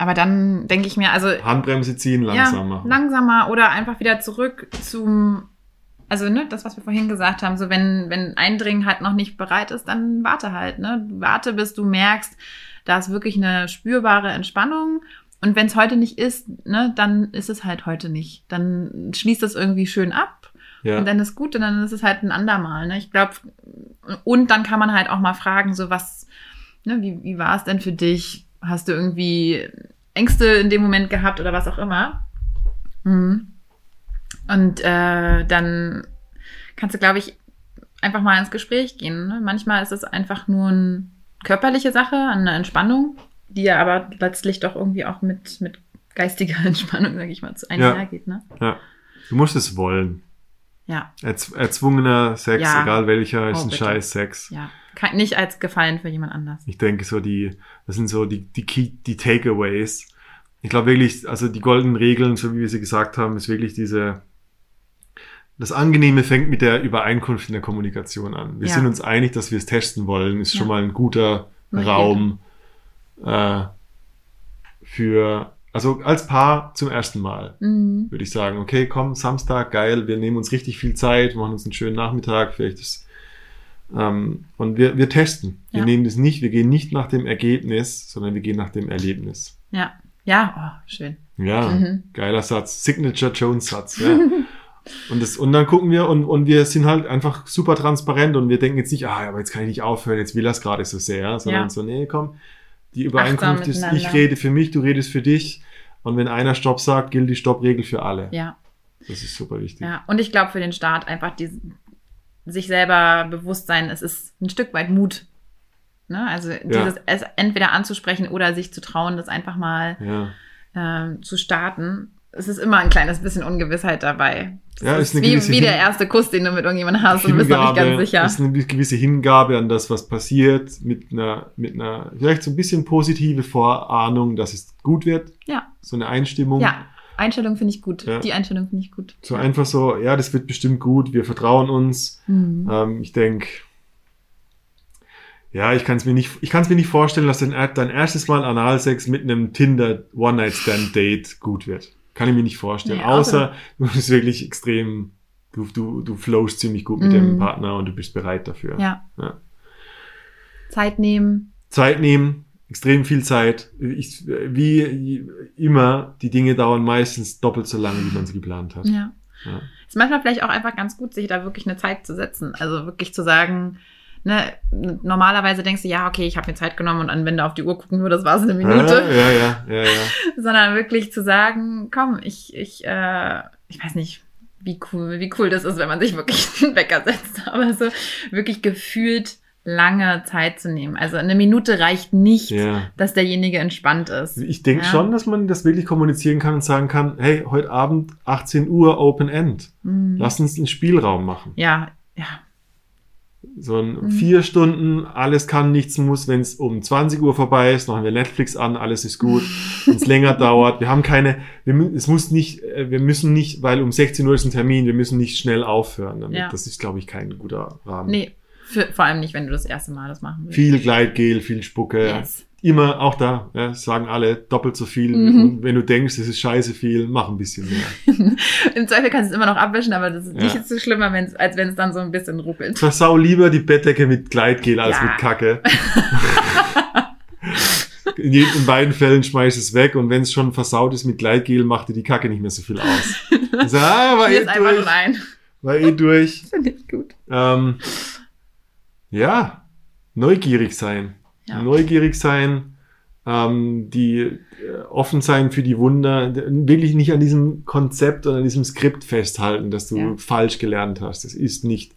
Aber dann denke ich mir, also Handbremse ziehen, langsam ja, langsamer oder einfach wieder zurück zum, also ne, das, was wir vorhin gesagt haben, so wenn, wenn Eindringen halt noch nicht bereit ist, dann warte halt, ne? Warte, bis du merkst, da ist wirklich eine spürbare Entspannung. Und wenn es heute nicht ist, ne, dann ist es halt heute nicht. Dann schließt das irgendwie schön ab ja. und dann ist gut und dann ist es halt ein andermal. Ne? Ich glaube, und dann kann man halt auch mal fragen, so was, ne, wie, wie war es denn für dich? Hast du irgendwie Ängste in dem Moment gehabt oder was auch immer? Mhm. Und äh, dann kannst du, glaube ich, einfach mal ins Gespräch gehen. Ne? Manchmal ist es einfach nur eine körperliche Sache, eine Entspannung, die ja aber letztlich doch irgendwie auch mit, mit geistiger Entspannung, sage ich mal, zu einhergeht. Ne? ja. Du musst es wollen. Ja, Erz erzwungener Sex, Ja. egal welcher, ist Oh, ein bitte. scheiß Sex. ja. Kein, nicht als Gefallen für jemand anders. Ich denke so die, das sind so die, die Key, die Takeaways. Ich glaube wirklich, also die goldenen Regeln, so wie wir sie gesagt haben, ist wirklich diese, das Angenehme fängt mit der Übereinkunft in der Kommunikation an. Wir Ja. sind uns einig, dass wir es testen wollen, ist Ja. schon mal ein guter Eine Raum äh, für, also als Paar zum ersten Mal Mhm. würde ich sagen, okay, komm, Samstag, geil, wir nehmen uns richtig viel Zeit, machen uns einen schönen Nachmittag, vielleicht ist, ähm, und wir, wir testen. Wir Ja. nehmen das nicht, wir gehen nicht nach dem Ergebnis, sondern wir gehen nach dem Erlebnis. Ja, ja, oh, schön. Ja, Mhm. geiler Satz, Signature Jones Satz, ja. Und, das, und dann gucken wir und, und wir sind halt einfach super transparent und wir denken jetzt nicht, ah, aber jetzt kann ich nicht aufhören, jetzt will es gerade so sehr, sondern Ja. so, nee, komm, die Übereinkunft ist, ich rede für mich, du redest für dich. Und wenn einer Stopp sagt, gilt die Stoppregel für alle. Ja, Das ist super wichtig. ja. Und ich glaube für den Start einfach die, sich selber bewusst sein, es ist ein Stück weit Mut. Ne? Also dieses es entweder anzusprechen oder sich zu trauen, das einfach mal Ja. ähm, zu starten. Es ist immer ein kleines bisschen Ungewissheit dabei. Das Ja, ist ist eine wie, wie der erste Kuss, den du mit irgendjemandem hast und du bist noch nicht ganz sicher. ist eine gewisse Hingabe an das, was passiert, mit einer, mit einer, vielleicht so ein bisschen positive Vorahnung, dass es gut wird. Ja, So eine Einstimmung. ja. Einstellung finde ich gut. Ja. Die Einstellung finde ich gut. So ja. einfach so, ja, das wird bestimmt gut, wir vertrauen uns. Mhm. Ähm, ich denke, ja, ich kann es mir nicht, ich kann es mir nicht vorstellen, dass dein, dein erstes Mal Analsex mit einem Tinder One-Night-Stand-Date gut wird. Kann ich mir nicht vorstellen. Nee, außer du bist wirklich extrem, du, du, du flowst ziemlich gut mit Mhm. dem Partner und du bist bereit dafür. Ja. Ja. Zeit nehmen. Zeit nehmen, extrem viel Zeit. Ich, wie immer, die Dinge dauern meistens doppelt so lange, wie man sie geplant hat. Ja. Ja. Ist manchmal vielleicht auch einfach ganz gut, sich da wirklich eine Zeit zu setzen. Also wirklich zu sagen, ne, normalerweise denkst du, ja, okay, ich habe mir Zeit genommen und dann, wenn du auf die Uhr gucken würdest, war es eine Minute. Ja, ja, ja, ja, ja. Sondern wirklich zu sagen, komm, ich, ich, äh, ich weiß nicht, wie cool, wie cool das ist, wenn man sich wirklich einen Wecker setzt. Aber so wirklich gefühlt lange Zeit zu nehmen. Also eine Minute reicht nicht, Ja. dass derjenige entspannt ist. Ich denke Ja. schon, dass man das wirklich kommunizieren kann und sagen kann, hey, heute Abend 18 Uhr Open End. Mhm. Lass uns einen Spielraum machen. Ja, ja. So ein Mhm. vier Stunden, alles kann, nichts muss. Wenn es um 20 Uhr vorbei ist, machen wir Netflix an, alles ist gut. Wenn es länger dauert, wir haben keine, wir, es muss nicht, äh, wir müssen nicht, weil um 16 Uhr ist ein Termin, wir müssen nicht schnell aufhören. Damit. Ja. Das ist, glaube ich, kein guter Rahmen. Nee, für, vor allem nicht, wenn du das erste Mal das machen willst. Viel Gleitgel, viel Spucke. Yes. Immer, auch da, ja, sagen alle, doppelt so viel. Mhm. Wenn du denkst, es ist scheiße viel, mach ein bisschen mehr. Im Zweifel kannst du es immer noch abwischen, aber das ist Ja. nicht so schlimmer, wenn's, als wenn es dann so ein bisschen ruckelt. Versau lieber die Bettdecke mit Gleitgel als Ja. mit Kacke. In, jedem, in beiden Fällen schmeiß es weg und wenn es schon versaut ist mit Gleitgel, macht dir die Kacke nicht mehr so viel aus. Also, ah, war, eh ist einfach durch, nein. war eh durch. Finde ich gut. Ähm, ja, neugierig sein. Ja. Neugierig sein, ähm, die äh, offen sein für die Wunder, wirklich nicht an diesem Konzept oder an diesem Skript festhalten, das du Ja. falsch gelernt hast. Das ist nicht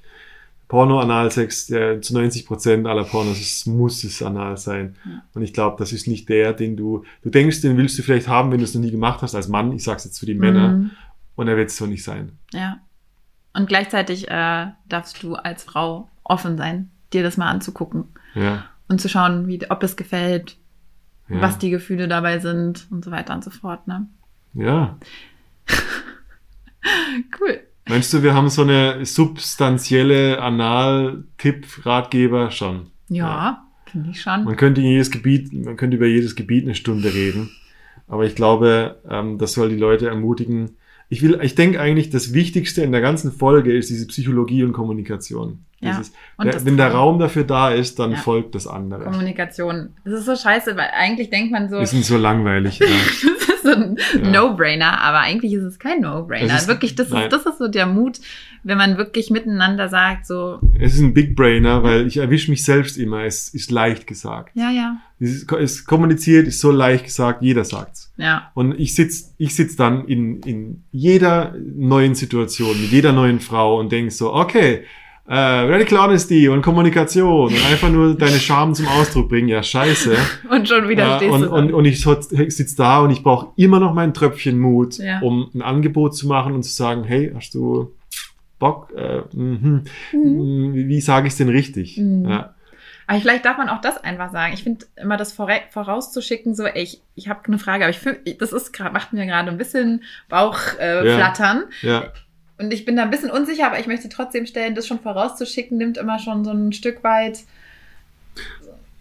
Porno, Analsex, der zu 90 Prozent aller Pornos ist, muss es anal sein. Ja. Und ich glaube, das ist nicht der, den du, du denkst, den willst du vielleicht haben, wenn du es noch nie gemacht hast als Mann. Ich sag's jetzt für die Männer. Mhm. Und er wird es so nicht sein. Ja. Und gleichzeitig äh, darfst du als Frau offen sein, dir das mal anzugucken Ja. Und zu schauen, wie, ob es gefällt, ja. was die Gefühle dabei sind und so weiter und so fort. Ne? ja. Cool. Meinst du, wir haben so eine substanzielle Anal-Tipp-Ratgeber schon? Ja, finde ich schon. Man könnte in jedes Gebiet, man könnte über jedes Gebiet eine Stunde reden. Aber ich glaube, ähm, das soll die Leute ermutigen. Ich will, ich denke eigentlich, das Wichtigste in der ganzen Folge ist diese Psychologie und Kommunikation. Ja, Dieses, und das wenn der. Raum dafür da ist, dann Ja. folgt das andere. Kommunikation. Das ist so scheiße, weil eigentlich denkt man so, Wir sind so langweilig. ja. das ist so ein Ja. No-Brainer, aber eigentlich ist es kein No-Brainer. Es ist- Wirklich, das nein. ist, das ist so der Mut, wenn man wirklich miteinander sagt, so, Es ist ein Big Brainer, weil ich erwische mich selbst immer. Es ist leicht gesagt. ja, ja, Es ist, es kommuniziert, ist so leicht gesagt, jeder sagt's. Ja, Und ich sitz, ich sitz dann in, in jeder neuen Situation, mit jeder neuen Frau und denk so, okay, äh, Radical Honesty und Kommunikation und einfach nur deine Scham zum Ausdruck bringen, ja scheiße. und schon wieder Ja, stehst und, du da. und, und ich so- sitz da und ich brauche immer noch mein Tröpfchen Mut, Ja. um ein Angebot zu machen und zu sagen, hey, hast du Bock? Äh, mhm. Mhm. Wie, wie sage ich es denn richtig? Mhm. Ja. Aber vielleicht darf man auch das einfach sagen. Ich finde immer das vora- vorauszuschicken, so, ey, ich, ich habe eine Frage, aber ich fühl, das ist grad, macht mir gerade ein bisschen Bauchflattern. Äh, Ja. ja. Und ich bin da ein bisschen unsicher, aber ich möchte trotzdem stellen, das schon vorauszuschicken, nimmt immer schon so ein Stück weit,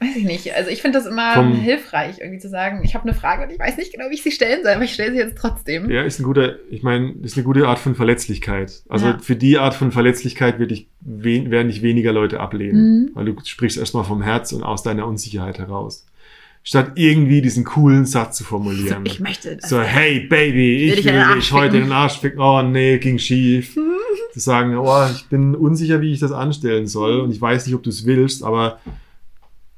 weiß ich nicht. Also ich finde das immer Vom- hilfreich, irgendwie zu sagen, ich habe eine Frage und ich weiß nicht genau, wie ich sie stellen soll, aber ich stelle sie jetzt trotzdem. Ja, ist ein guter, ich meine, ist eine gute Art von Verletzlichkeit. Also Ja. für die Art von Verletzlichkeit würde ich, werden dich weniger Leute ablehnen. Mhm. Weil du sprichst erstmal vom Herz und aus deiner Unsicherheit heraus. Statt irgendwie diesen coolen Satz zu So, formulieren. ich möchte das. So, hey Baby, Will ich will den Arsch dich heute in den Arsch ficken. Oh nee, ging schief. zu sagen, oh, ich bin unsicher, wie ich das anstellen soll und ich weiß nicht, ob du es willst, aber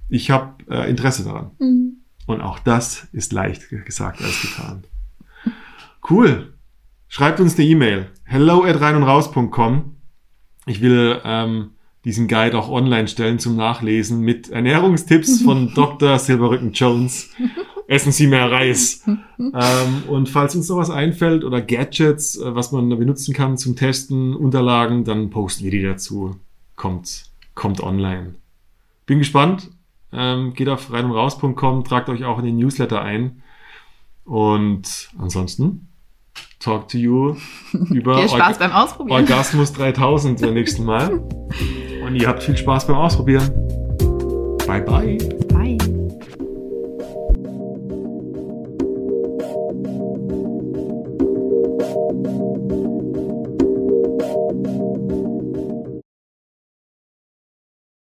ich habe äh, Interesse daran. Mhm. Und auch das ist leicht gesagt als getan. Cool. Schreibt uns eine E-Mail. Hello at reinundraus.com. Ich will ähm, diesen Guide auch online stellen zum Nachlesen mit Ernährungstipps von Dr. Silberrücken Jones. Essen Sie mehr Reis. ähm, und falls uns noch was einfällt oder Gadgets, äh, was man da benutzen kann zum Testen, Unterlagen, dann posten wir die dazu. Kommt, kommt online. Bin gespannt. Ähm, geht auf reinundraus.com, tragt euch auch in den Newsletter ein. Und ansonsten, talk to you über Viel Spaß beim Ausprobieren. Orgasmus 3000 beim nächsten Mal. Und ihr habt viel Spaß beim Ausprobieren. Bye bye.